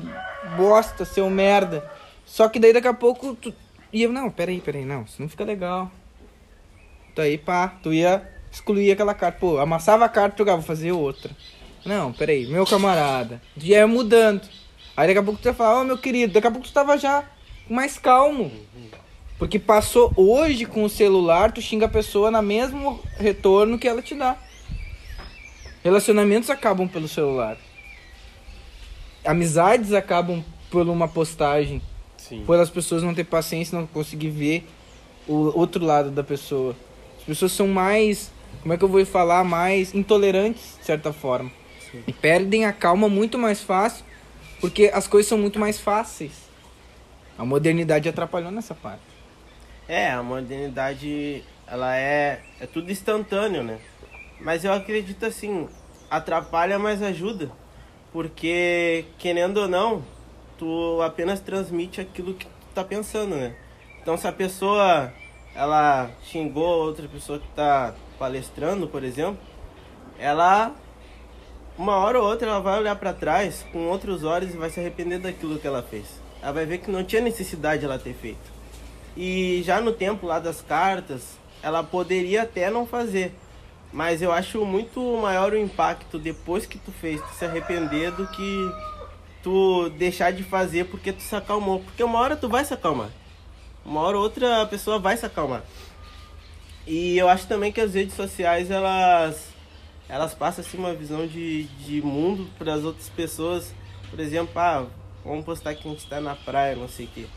bosta, seu merda. Só que daí daqui a pouco tu, e eu, não, peraí, peraí, não, isso não fica legal. Então aí, pá, tu ia excluir aquela carta. Pô, amassava a carta e jogava, fazer outra. Não, peraí, meu camarada. E ia mudando. Aí daqui a pouco tu ia falar, ó, oh, meu querido, daqui a pouco tu tava já mais calmo. Porque passou hoje com o celular, tu xinga a pessoa na mesmo retorno que ela te dá. Relacionamentos acabam pelo celular. Amizades acabam por uma postagem. Sim. Por as pessoas não ter paciência, não conseguir ver o outro lado da pessoa. As pessoas são mais, como é que eu vou falar, mais intolerantes, de certa forma. Sim. E perdem a calma muito mais fácil, porque as coisas são muito mais fáceis. A modernidade atrapalhou nessa parte. É, a modernidade, ela é, é tudo instantâneo, né? Mas eu acredito assim, atrapalha, mas ajuda. Porque, querendo ou não, tu apenas transmite aquilo que tu tá pensando, né? Então se a pessoa ela xingou outra pessoa que tá palestrando, por exemplo, ela uma hora ou outra ela vai olhar para trás com outros olhos e vai se arrepender daquilo que ela fez. Ela vai ver que não tinha necessidade de ela ter feito. E já no tempo lá das cartas, ela poderia até não fazer. Mas eu acho muito maior o impacto depois que tu fez, tu se arrepender do que tu deixar de fazer porque tu se acalmou. Porque uma hora tu vai se acalmar. Uma hora ou outra pessoa vai se acalmar. E eu acho também que as redes sociais elas elas passam assim uma visão de, de mundo para as outras pessoas. Por exemplo, ah, vamos postar que a gente está na praia, não sei o que.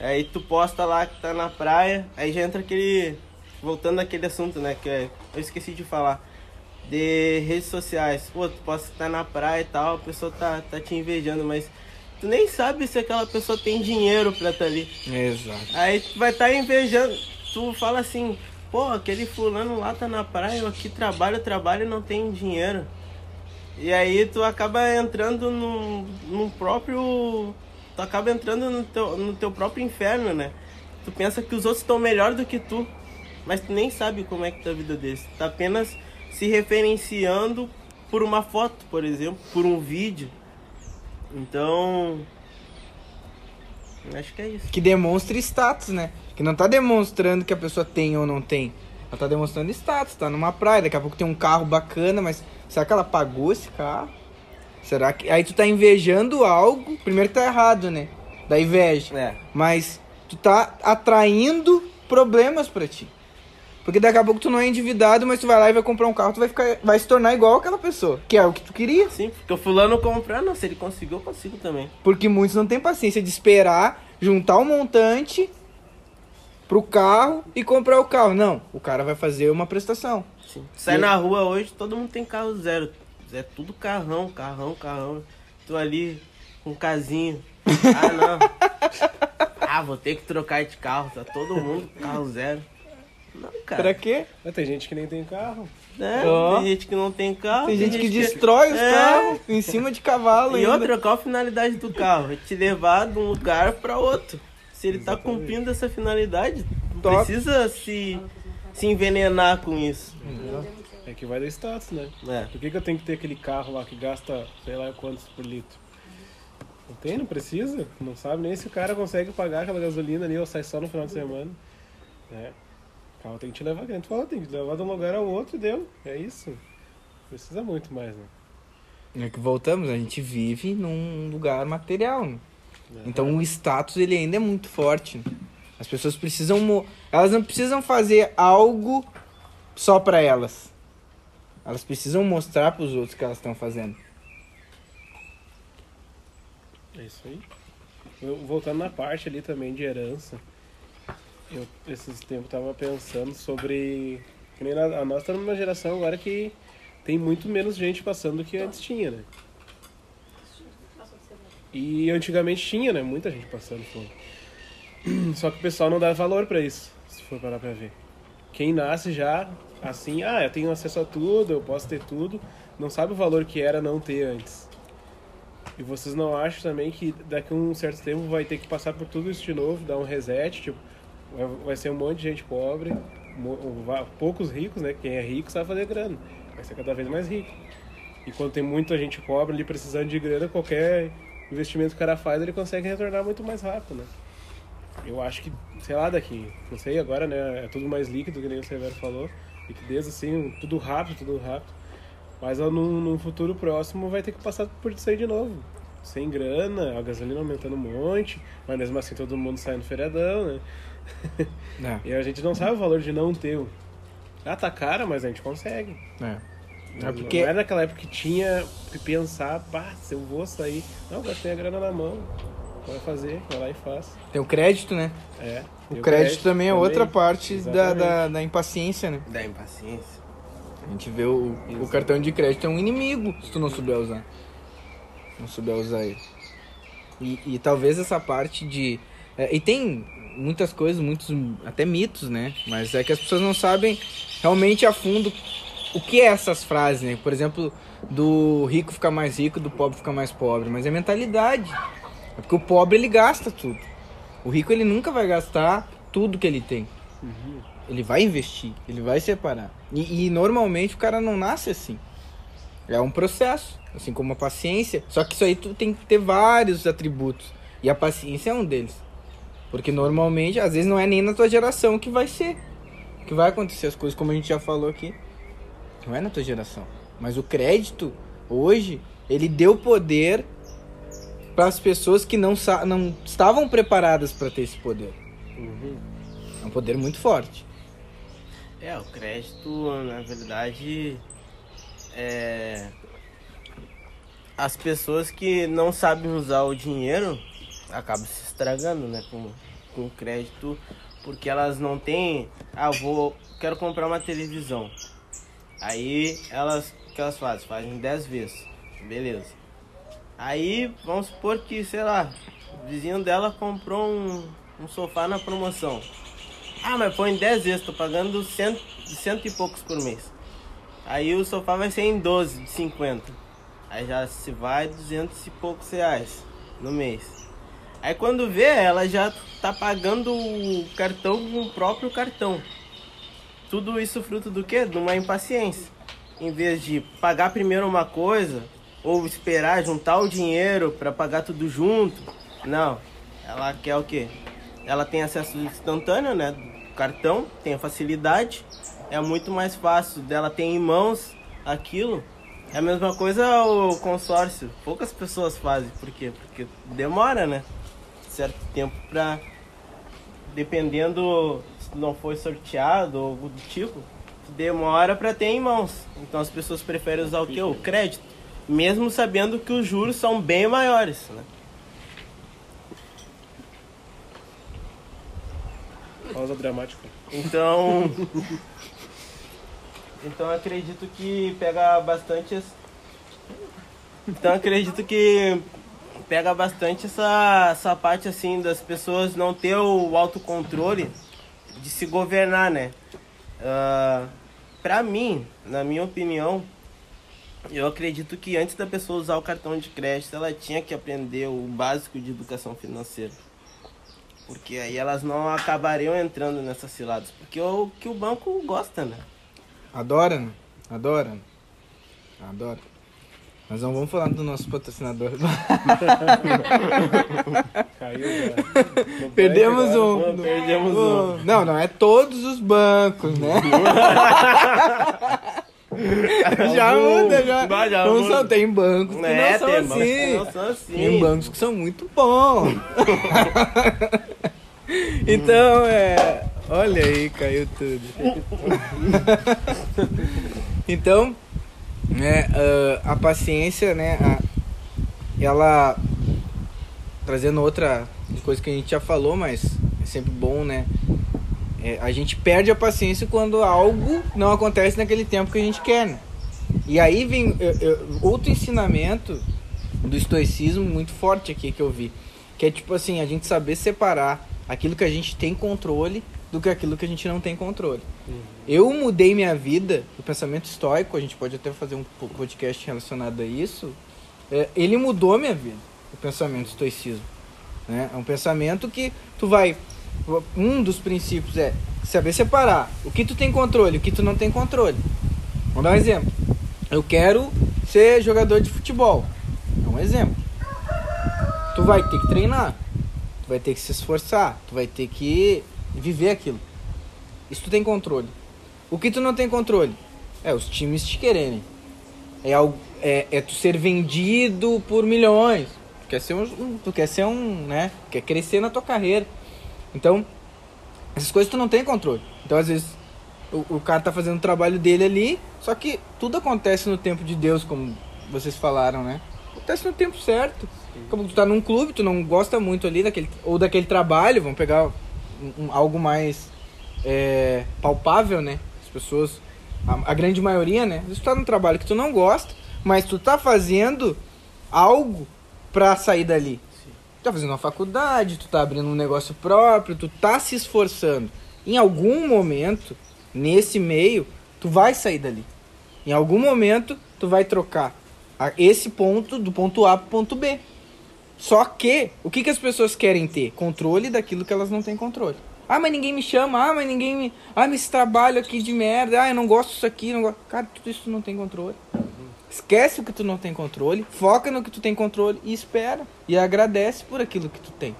Aí tu posta lá que tá na praia, aí já entra aquele. Voltando naquele assunto, né? Que é, eu esqueci de falar de redes sociais. Pô, tu pode estar na praia e tal, a pessoa tá, tá te invejando, mas tu nem sabe se aquela pessoa tem dinheiro pra estar tá ali. Exato. Aí tu vai estar tá invejando, tu fala assim, pô, aquele fulano lá tá na praia, eu aqui trabalho, trabalho e não tem dinheiro. E aí tu acaba entrando num, num próprio. tu acaba entrando no teu, no teu próprio inferno, né? Tu pensa que os outros estão melhor do que tu, mas tu nem sabe como é que tá a vida deles. Tá apenas se referenciando por uma foto, por exemplo, por um vídeo. Então, acho que é isso. Que demonstra status, né? Que não tá demonstrando que a pessoa tem ou não tem. Ela tá demonstrando status, tá numa praia, daqui a pouco tem um carro bacana, mas será que ela pagou esse carro? Será que. Aí tu tá invejando algo. Primeiro que tá errado, né? Da inveja. É. Mas tu tá atraindo problemas pra ti. Porque daqui a pouco tu não é endividado, mas tu vai lá e vai comprar um carro, tu vai, ficar, vai se tornar igual aquela pessoa. Que é o que tu queria. Sim, porque o fulano comprar, não, se ele conseguiu, eu consigo também. Porque muitos não têm paciência de esperar, juntar um montante pro carro e comprar o carro. Não, o cara vai fazer uma prestação. Sim. Sai na rua hoje, todo mundo tem carro zero. É tudo carrão, carrão, carrão. Tu ali com um casinho. Ah, não. [laughs] ah, vou ter que trocar de carro. Tá todo mundo com carro zero. Não, cara. Pra quê? Mas tem gente que nem tem carro. É, Ó. Tem gente que não tem carro. Tem gente que destrói os É. carros em cima de cavalo E ainda. outra, qual a finalidade do carro? É te levar de um lugar pra outro. Se ele tá Exatamente. cumprindo essa finalidade, não Top. precisa se, se envenenar com isso. É que vai do status, né? É. Por que, que eu tenho que ter aquele carro lá que gasta sei lá quantos por litro? Não tem, não precisa. Não sabe nem se o cara consegue pagar aquela gasolina ali ou sai só no final de semana. É. O carro tem que te levar, tu falou, tem que te levar de um lugar ao outro e deu. É isso. Precisa muito mais, né? É que voltamos, a gente vive num lugar material, né? É. Então o status ele ainda é muito forte. né? As pessoas precisam, elas não precisam fazer algo só pra elas. Elas precisam mostrar pros outros que elas estão fazendo. É isso aí. Eu, voltando na parte ali também de herança, eu esses tempos tava pensando sobre. Que nem a, a nossa tá numa geração agora que tem muito menos gente passando do que antes tinha, né? E antigamente tinha, né? Muita gente passando. [clears throat] Só que o pessoal não dá valor pra isso, se for parar pra ver. Quem nasce já assim, ah, eu tenho acesso a tudo, eu posso ter tudo, não sabe o valor que era não ter antes. E vocês não acham também que daqui a um certo tempo vai ter que passar por tudo isso de novo, dar um reset, tipo, vai, ser um monte de gente pobre, poucos ricos, né? Quem é rico sabe fazer grana, vai ser cada vez mais rico. E quando tem muita gente pobre ali precisando de grana, qualquer investimento que o cara faz, ele consegue retornar muito mais rápido, né? Eu acho que, sei lá, daqui, não sei agora, né? É tudo mais líquido, que nem o Severo falou. Liquidez, assim, tudo rápido, tudo rápido. Mas num, num futuro próximo vai ter que passar por isso aí de novo. Sem grana, a gasolina aumentando um monte, mas mesmo assim todo mundo sai no feriadão, né? [laughs] É, E a gente não sabe o valor de não ter. Ah, tá caro, mas a gente consegue. é. Não, É porque- não era naquela época que tinha que pensar, pá, se eu vou sair. Não, tem a grana na mão. Vai fazer, vai lá e faz. Tem o crédito, né? É. O E crédito, também é outra parte da, da, da impaciência, né? Da impaciência. A gente vê o, o cartão de crédito é um inimigo se tu não souber usar. Não souber usar ele. E, e talvez essa parte de. é, e tem muitas coisas, muitos até mitos, né? Mas é que as pessoas não sabem realmente a fundo o que é essas frases, né? Por exemplo, do rico ficar mais rico, do pobre ficar mais pobre. Mas é mentalidade. É porque o pobre ele gasta tudo. O rico ele nunca vai gastar tudo que ele tem. Ele vai investir, ele vai separar. E, e normalmente o cara não nasce assim. É um processo, assim como a paciência. Só que isso aí tu tem que ter vários atributos. E a paciência é um deles. Porque normalmente, às vezes não é nem na tua geração que vai ser. Que vai acontecer as coisas, como a gente já falou aqui. Não é na tua geração. Mas o crédito, hoje, ele deu poder para as pessoas que não, não estavam preparadas para ter esse poder. Uhum. É um poder muito forte. É, o crédito, na verdade, é. As pessoas que não sabem usar o dinheiro acabam se estragando, né? Com, com crédito, porque elas não têm. Ah, vou. Quero comprar uma televisão. Aí elas. O que elas fazem? Fazem 10 vezes. Beleza. Aí vamos supor que, sei lá, o vizinho dela comprou um, um sofá na promoção. Ah, mas põe 10 vezes, tô pagando cento, cento e poucos por mês. Aí o sofá vai ser em 12, de 50. Aí já se vai 200 e poucos reais no mês. Aí quando vê, ela já tá pagando o cartão com o próprio cartão. Tudo isso fruto do quê? De uma impaciência. Em vez de pagar primeiro uma coisa, ou esperar juntar o dinheiro para pagar tudo junto. Não. Ela quer o quê? Ela tem acesso instantâneo, né? do Cartão, tem a facilidade. É muito mais fácil dela ter em mãos aquilo. É a mesma coisa o consórcio. Poucas pessoas fazem. Por quê? Porque demora, né? Certo tempo pra. Dependendo se não foi sorteado ou algo do tipo, demora pra ter em mãos. Então as pessoas preferem usar o quê? O crédito. Mesmo sabendo que os juros são bem maiores, né? Pausa dramática. Então. [laughs] Então acredito que pega bastante. Então acredito que pega bastante essa, essa parte assim das pessoas não ter o autocontrole de se governar, né? Ah, pra mim, na minha opinião, eu acredito que antes da pessoa usar o cartão de crédito, ela tinha que aprender o básico de educação financeira. Porque aí elas não acabariam entrando nessas ciladas. Porque é o que o banco gosta, né? Adora, né? Adora. né? Adora. Mas não vamos falar do nosso patrocinador. [laughs] Caiu já. No Perdemos break, um. agora. Perdemos um. Não, não é todos os bancos, né? [laughs] já muda, já. Já não são, tem bancos que É, não são assim. não são assim. Tem bancos que são muito bons. [laughs] então, é. Olha aí, caiu tudo. então, né, ah, a paciência, né, a- ela. Trazendo outra coisa que a gente já falou, mas é sempre bom, né? É, a gente perde a paciência quando algo não acontece naquele tempo que a gente quer, né? E aí vem eu- eu- outro ensinamento do estoicismo muito forte aqui que eu vi. Que é tipo assim, a gente saber separar aquilo que a gente tem controle do que aquilo que a gente não tem controle. Eu mudei minha vida, o pensamento estoico, a gente pode até fazer um po- podcast relacionado a isso. é, ele mudou minha vida, o pensamento estoicismo. Né? É um pensamento que tu vai. Um dos princípios é saber separar o que tu tem controle o que tu não tem controle. Vamos dar um exemplo. Eu quero ser jogador de futebol. É um exemplo. Tu vai ter que treinar. Tu vai ter que se esforçar. Tu vai ter que viver aquilo. Isso tu tem controle. O que tu não tem controle? É os times te quererem. É, algo, é, é tu ser vendido por milhões. Tu quer ser um, um- tu quer ser um, né? Quer crescer na tua carreira. Então, essas coisas tu não tem controle. Então, às vezes, o, o cara tá fazendo o trabalho dele ali, só que tudo acontece no tempo de Deus, como vocês falaram, né? Acontece no tempo certo. Como tu tá num clube, tu não gosta muito ali daquele ou daquele trabalho, vamos pegar um- algo mais é, palpável, né? As pessoas, a, a grande maioria, né? Tu tá num trabalho que tu não gosta, mas tu tá fazendo algo pra sair dali. Tu tá fazendo uma faculdade, tu tá abrindo um negócio próprio, tu tá se esforçando. Em algum momento, nesse meio, tu vai sair dali. Em algum momento, tu vai trocar esse ponto do ponto A pro ponto B. Só que, o que, que as pessoas querem ter? Controle daquilo que elas não têm controle. Ah, mas ninguém me chama. Ah, mas ninguém me. Ah, mas esse trabalho aqui de merda. Ah, eu não gosto disso aqui. Não gosto... Cara, tudo isso tu não tem controle. Esquece o que tu não tem controle, foca no que tu tem controle e espera. E agradece por aquilo que tu tem.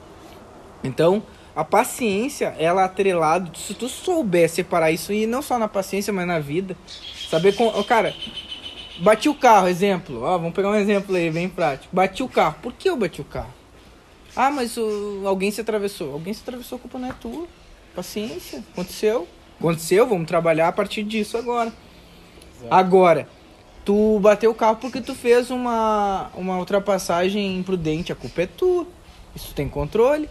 Então, a paciência, ela é atrelado, se tu souber separar isso, e não só na paciência, mas na vida, saber com. Cara, bati o carro, exemplo. Ó, vamos pegar um exemplo aí, bem prático. Bati o carro. Por que eu bati o carro? Ah, mas o, alguém se atravessou. Alguém se atravessou, a culpa não é tua. Paciência, aconteceu. Aconteceu, vamos trabalhar a partir disso agora. Agora, tu bateu o carro porque tu fez uma, uma ultrapassagem imprudente, a culpa é tua. Isso tem controle.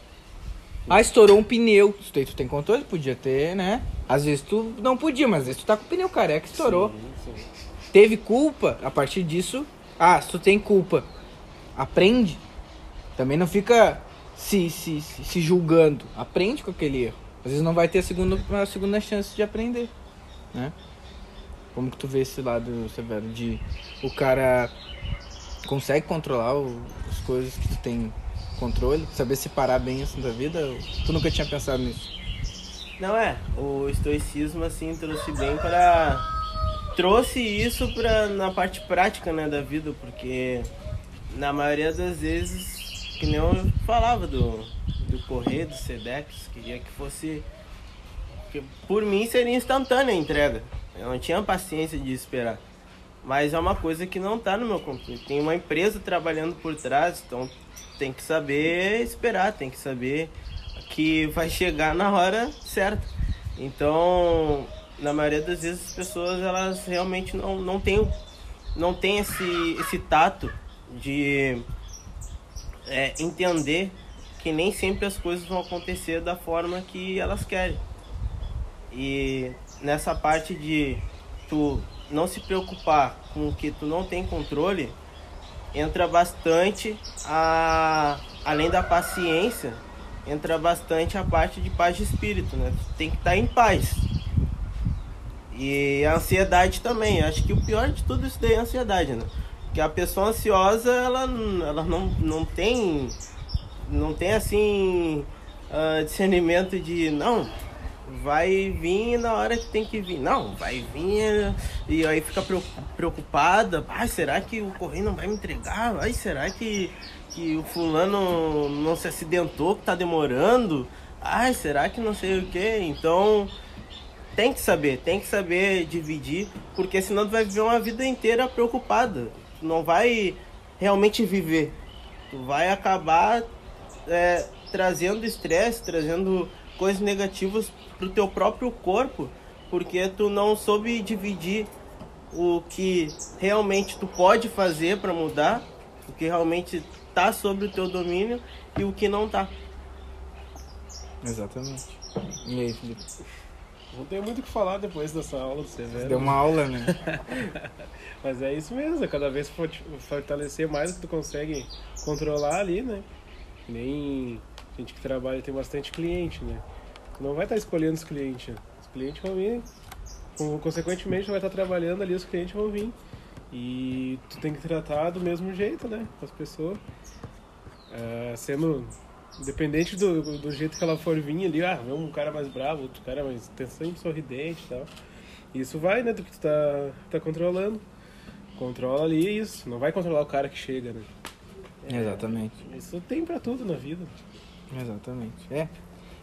Ah, estourou um pneu. Isso daí tu tem controle, podia ter, né? Às vezes tu não podia, mas às vezes tu tá com o pneu careca, estourou. Sim, sim. Teve culpa, a partir disso, ah, se tu tem culpa, aprende. Também não fica se, se, se, se julgando. Aprende com aquele erro. Às vezes não vai ter a segunda, a segunda chance de aprender, né? Como que tu vê esse lado, Severo, de o cara consegue controlar o- as coisas que tu tem controle, saber separar bem isso da vida? Tu nunca tinha pensado nisso? Não é, o estoicismo assim trouxe bem para trouxe isso para na parte prática, né, da vida, porque na maioria das vezes, que nem eu falava do do correr do Sedex, queria que fosse que por mim seria instantânea a entrega. Eu não tinha paciência de esperar. Mas é uma coisa que não está no meu controle. Tem uma empresa trabalhando por trás, então tem que saber esperar, tem que saber que vai chegar na hora certa. Então, na maioria das vezes as pessoas elas realmente não, não têm não tem esse, esse tato de é, entender que nem sempre as coisas vão acontecer da forma que elas querem. E nessa parte de tu não se preocupar com o que tu não tem controle, entra bastante a além da paciência, entra bastante a parte de paz de espírito, né? Tu tem que estar em paz. E a ansiedade também. Acho que o pior de tudo isso daí é a ansiedade, né? Porque a pessoa ansiosa, ela, ela não, não tem não tem assim uh, discernimento de não, vai vir na hora que tem que vir. Não, vai vir e aí fica preocupada. Ai, será que o correio não vai me entregar? Ai, será que, que o fulano não se acidentou, que tá demorando? Ai, será que não sei o que? Então tem que saber, tem que saber dividir, porque senão tu vai viver uma vida inteira preocupada. Tu não vai realmente viver. Tu vai acabar é, trazendo estresse, trazendo coisas negativas pro teu próprio corpo, porque tu não soube dividir o que realmente tu pode fazer para mudar, o que realmente tá sobre o teu domínio e o que não tá. Exatamente. E aí, Felipe? Não tem muito o que falar depois dessa aula do Severo. Deu uma aula, né? [laughs] Mas é isso mesmo, cada vez fortalecer mais o que tu consegue controlar ali, né? Nem gente que trabalha tem bastante cliente, né? não vai estar escolhendo os clientes. Né? Os clientes vão vir, consequentemente, vai estar trabalhando ali, os clientes vão vir. E tu tem que tratar do mesmo jeito, né? Com as pessoas. Uh, sendo independente do, do jeito que ela for vir ali, ah, um cara mais bravo, outro cara mais sempre sorridente e tal. Isso vai, né, do que tu tá, tá controlando. Controla ali isso. Não vai controlar o cara que chega, né? É, Exatamente. Isso tem para tudo na vida. Exatamente. É.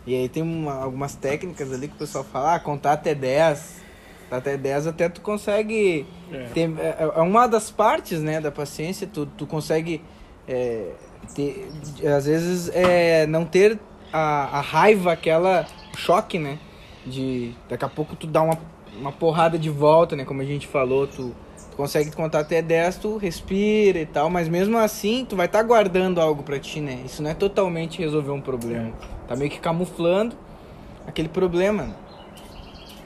E aí tem uma, algumas técnicas ali que o pessoal fala, ah, contar até 10. Até 10 até tu consegue. É. Ter, é, é uma das partes né, da paciência, tu, tu consegue é, ter, às vezes é, não ter a, a raiva, aquela choque, né? De daqui a pouco tu dá uma, uma porrada de volta, né? Como a gente falou, tu, tu consegue contar até 10, tu respira e tal, mas mesmo assim tu vai estar tá guardando algo pra ti, né? Isso não é totalmente resolver um problema. É. Tá meio que camuflando aquele problema.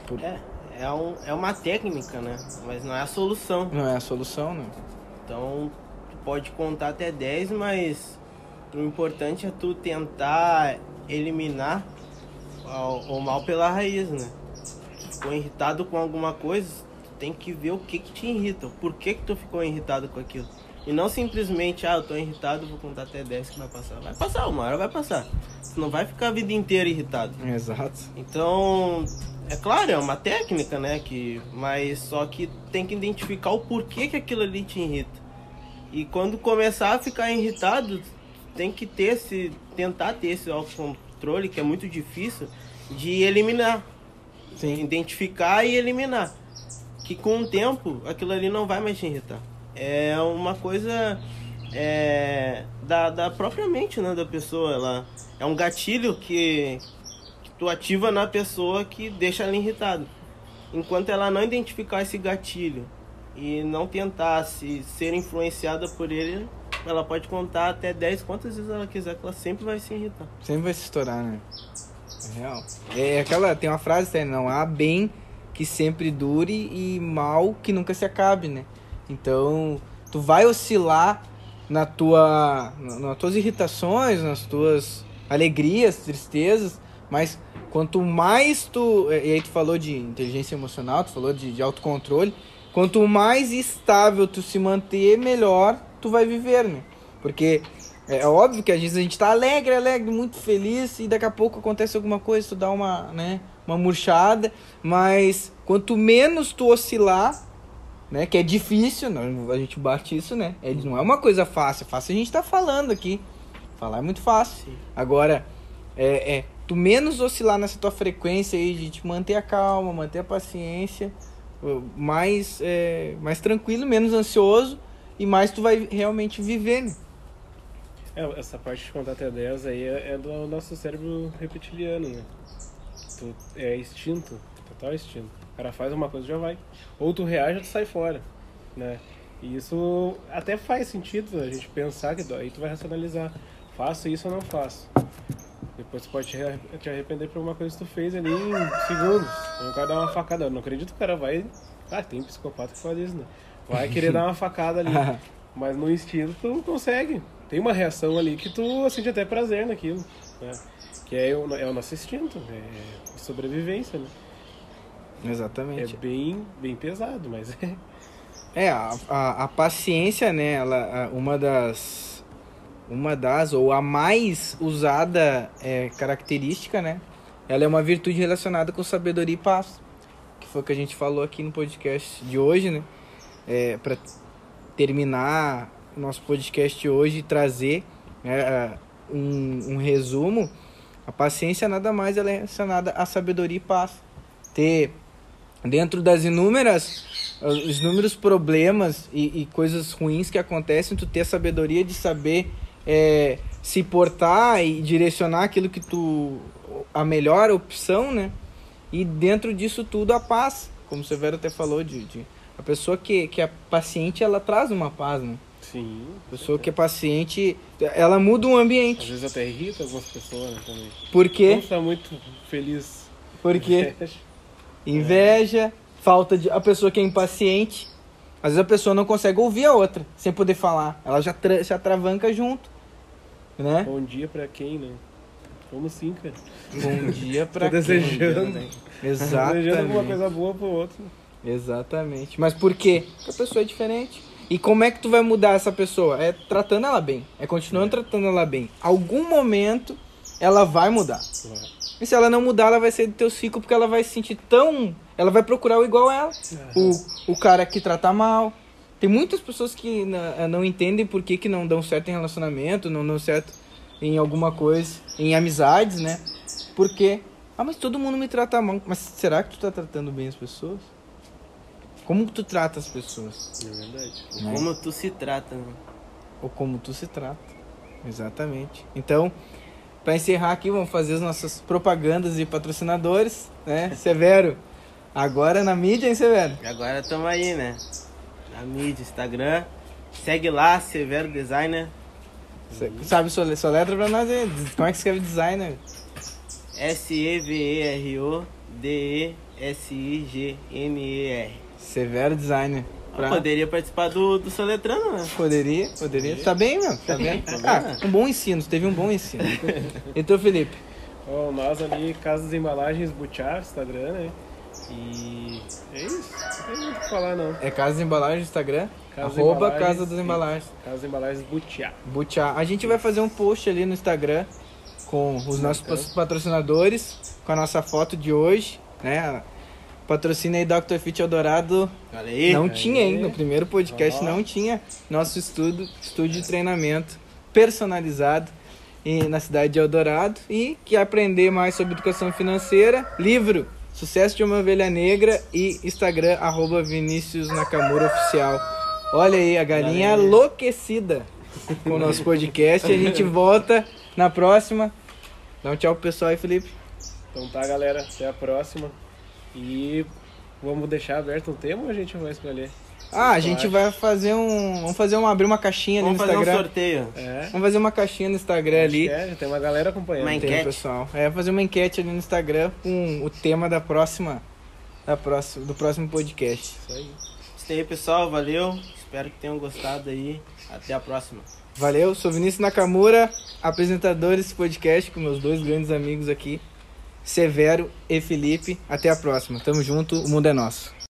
Por... É, é, um, é uma técnica, né? Mas não é a solução. Não é a solução, né? Então, pode contar até 10, mas o importante é tu tentar eliminar o, mal pela raiz, né? Ficou irritado com alguma coisa, tu tem que ver o que que te irrita, por que que tu ficou irritado com aquilo. E não simplesmente, ah, eu tô irritado, vou contar até 10 que vai passar. Vai passar, uma hora vai passar. Você não vai ficar a vida inteira irritado. Exato. Então, é claro, é uma técnica, né? Que, mas só que tem que identificar o porquê que aquilo ali te irrita. E quando começar a ficar irritado, tem que ter esse. tentar ter esse autocontrole, que é muito difícil, de eliminar. Sim. Identificar e eliminar. Que com o tempo aquilo ali não vai mais te irritar é uma coisa é, da, da própria mente né, da pessoa. Ela, é um gatilho que, que tu ativa na pessoa que deixa ela irritada. Enquanto ela não identificar esse gatilho e não tentar se ser influenciada por ele, ela pode contar até 10 quantas vezes ela quiser, que ela sempre vai se irritar. Sempre vai se estourar, né? É real. É aquela, tem uma frase, né? não há bem que sempre dure e mal que nunca se acabe, né? Então, tu vai oscilar na tua, nas tuas irritações, nas tuas alegrias, tristezas, mas quanto mais tu. E aí tu falou de inteligência emocional, tu falou de, de autocontrole. Quanto mais estável tu se manter, melhor tu vai viver, né? Porque É óbvio que às vezes a gente tá alegre, alegre, muito feliz e daqui a pouco acontece alguma coisa, tu dá uma, né, uma murchada, mas quanto menos tu oscilar, né, que é difícil, não, a gente bate isso, né? É, não é uma coisa fácil, fácil a gente tá falando aqui. Falar é muito fácil. Sim. Agora, é, é, tu menos oscilar nessa tua frequência aí de te manter a calma, manter a paciência, mais, é, mais tranquilo, menos ansioso e mais tu vai realmente viver, né? É, essa parte de contar até 10 aí é, é do nosso cérebro reptiliano, né? Tu, é instinto, total instinto. O cara faz uma coisa já vai. Ou tu reage ou tu sai fora, né? E isso até faz sentido a gente pensar que aí tu vai racionalizar. Faço isso ou não faço? Depois tu pode te arre- te arrepender por uma coisa que tu fez ali em segundos. Aí o cara dá uma facada. Eu não acredito que o cara vai. Ah, tem psicopata que faz isso, né? Vai querer dar uma [laughs] facada ali. [laughs] Mas no instinto tu consegue. Tem uma reação ali que tu sente até prazer naquilo, né? Que é o, é o nosso instinto, é sobrevivência, né? É Exatamente. bem, bem pesado, mas [laughs] é. É, a, a, a paciência, né, ela, uma das, uma das, ou a mais usada é, característica, né, ela é uma virtude relacionada com sabedoria e paz, que foi o que a gente falou aqui no podcast de hoje, né, é, para terminar o nosso podcast hoje e trazer né, um, um resumo, a paciência nada mais é relacionada à sabedoria e paz. Ter dentro das inúmeras os inúmeros problemas e, e coisas ruins que acontecem, tu ter a sabedoria de saber é, se portar e direcionar aquilo que tu a melhor opção, né? E dentro disso tudo a paz, como o Severo até falou de, de a pessoa que, que é paciente, ela traz uma paz, né? Sim. A pessoa que é paciente, ela muda o Às ambiente. vezes até irrita algumas pessoas né, também. Por Não quê? está muito feliz. Porque [laughs] inveja, falta de. A pessoa que é impaciente. Às vezes a pessoa não consegue ouvir a outra sem poder falar. Ela já, tra já travanca junto. Né? Bom dia pra quem, né? Como sim, cara? Bom [laughs] dia pra Tô quem? desejando. Exatamente. Desejando alguma coisa boa pro outro. Exatamente. Mas por quê? Porque a pessoa é diferente. E como é que tu vai mudar essa pessoa? É tratando ela bem. É continuando tratando ela bem. Algum momento ela vai mudar. E se ela não mudar, ela vai sair do teu ciclo porque ela vai se sentir tão. Ela vai procurar o igual a ela. O, o cara que trata mal. Tem muitas pessoas que na- não entendem por que, que não dão certo em relacionamento, não dão certo em alguma coisa, em amizades, né? Porque, ah, mas todo mundo me trata mal. Mas será que tu tá tratando bem as pessoas? Como que tu trata as pessoas? É verdade. né? Como tu se trata, né? Ou como tu se trata. Exatamente. Então, para encerrar aqui, vamos fazer as nossas propagandas e patrocinadores, né? Severo, agora na mídia, hein, Severo? Agora estamos aí, né? Na mídia, Instagram. Segue lá, Severo Designer. Cê- Sabe sua, sua letra pra nós aí? Como é que escreve designer? S-E-V-E-R-O-D-E-S-I-G-N-E-R. Severo designer. Pra- Poderia participar do, do Soletrano, né? Poderia, poderia. Tá bem, meu? Tá bem? Ah, um bom ensino, teve um bom ensino. [laughs] Então, Felipe, Bom, nós ali, Casa das Embalagens Butiá, Instagram, né? E é isso. Não tem muito o que falar, não. é Casa das Embalagens no Instagram? Casa das arroba Embalagens, Casa das. Embalagens. Casa das Embalagens Butiá. Butiá. A gente vai fazer um post ali no Instagram com os nossos Bacana. pa- patrocinadores, com a nossa foto de hoje, né? Patrocina aí Dr. Fit Eldorado. Aí. Não Aí. tinha, hein? No primeiro podcast Ó. não tinha nosso estudo, estúdio de treinamento personalizado e, na cidade de Eldorado. E que aprender mais sobre educação financeira, livro Sucesso de uma Ovelha Negra e Instagram, arroba Vinícius Nakamura Oficial. Olha aí, a galinha Valeu. enlouquecida com o nosso podcast. A gente volta na próxima. Dá um tchau pro pessoal aí, Felipe. Então tá, galera. Até a próxima. E vamos deixar aberto um tema ou a gente vai escolher? Ah, a gente vai fazer um. Vamos fazer uma. abrir uma caixinha ali Vamos no fazer um Instagram. sorteio. É. Vamos fazer uma caixinha no Instagram ali. Acho é, já tem uma galera acompanhando. Uma Tem enquete. o pessoal. É fazer uma enquete ali no Instagram com o tema da próxima. Da próxima do próximo podcast. Isso aí. Isso aí, pessoal. Valeu. Espero que tenham gostado aí. Até a próxima. Valeu, sou Vinícius Nakamura, apresentador desse podcast com meus dois grandes amigos aqui, Severo e Felipe. Até a próxima. Tamo junto, o mundo é nosso.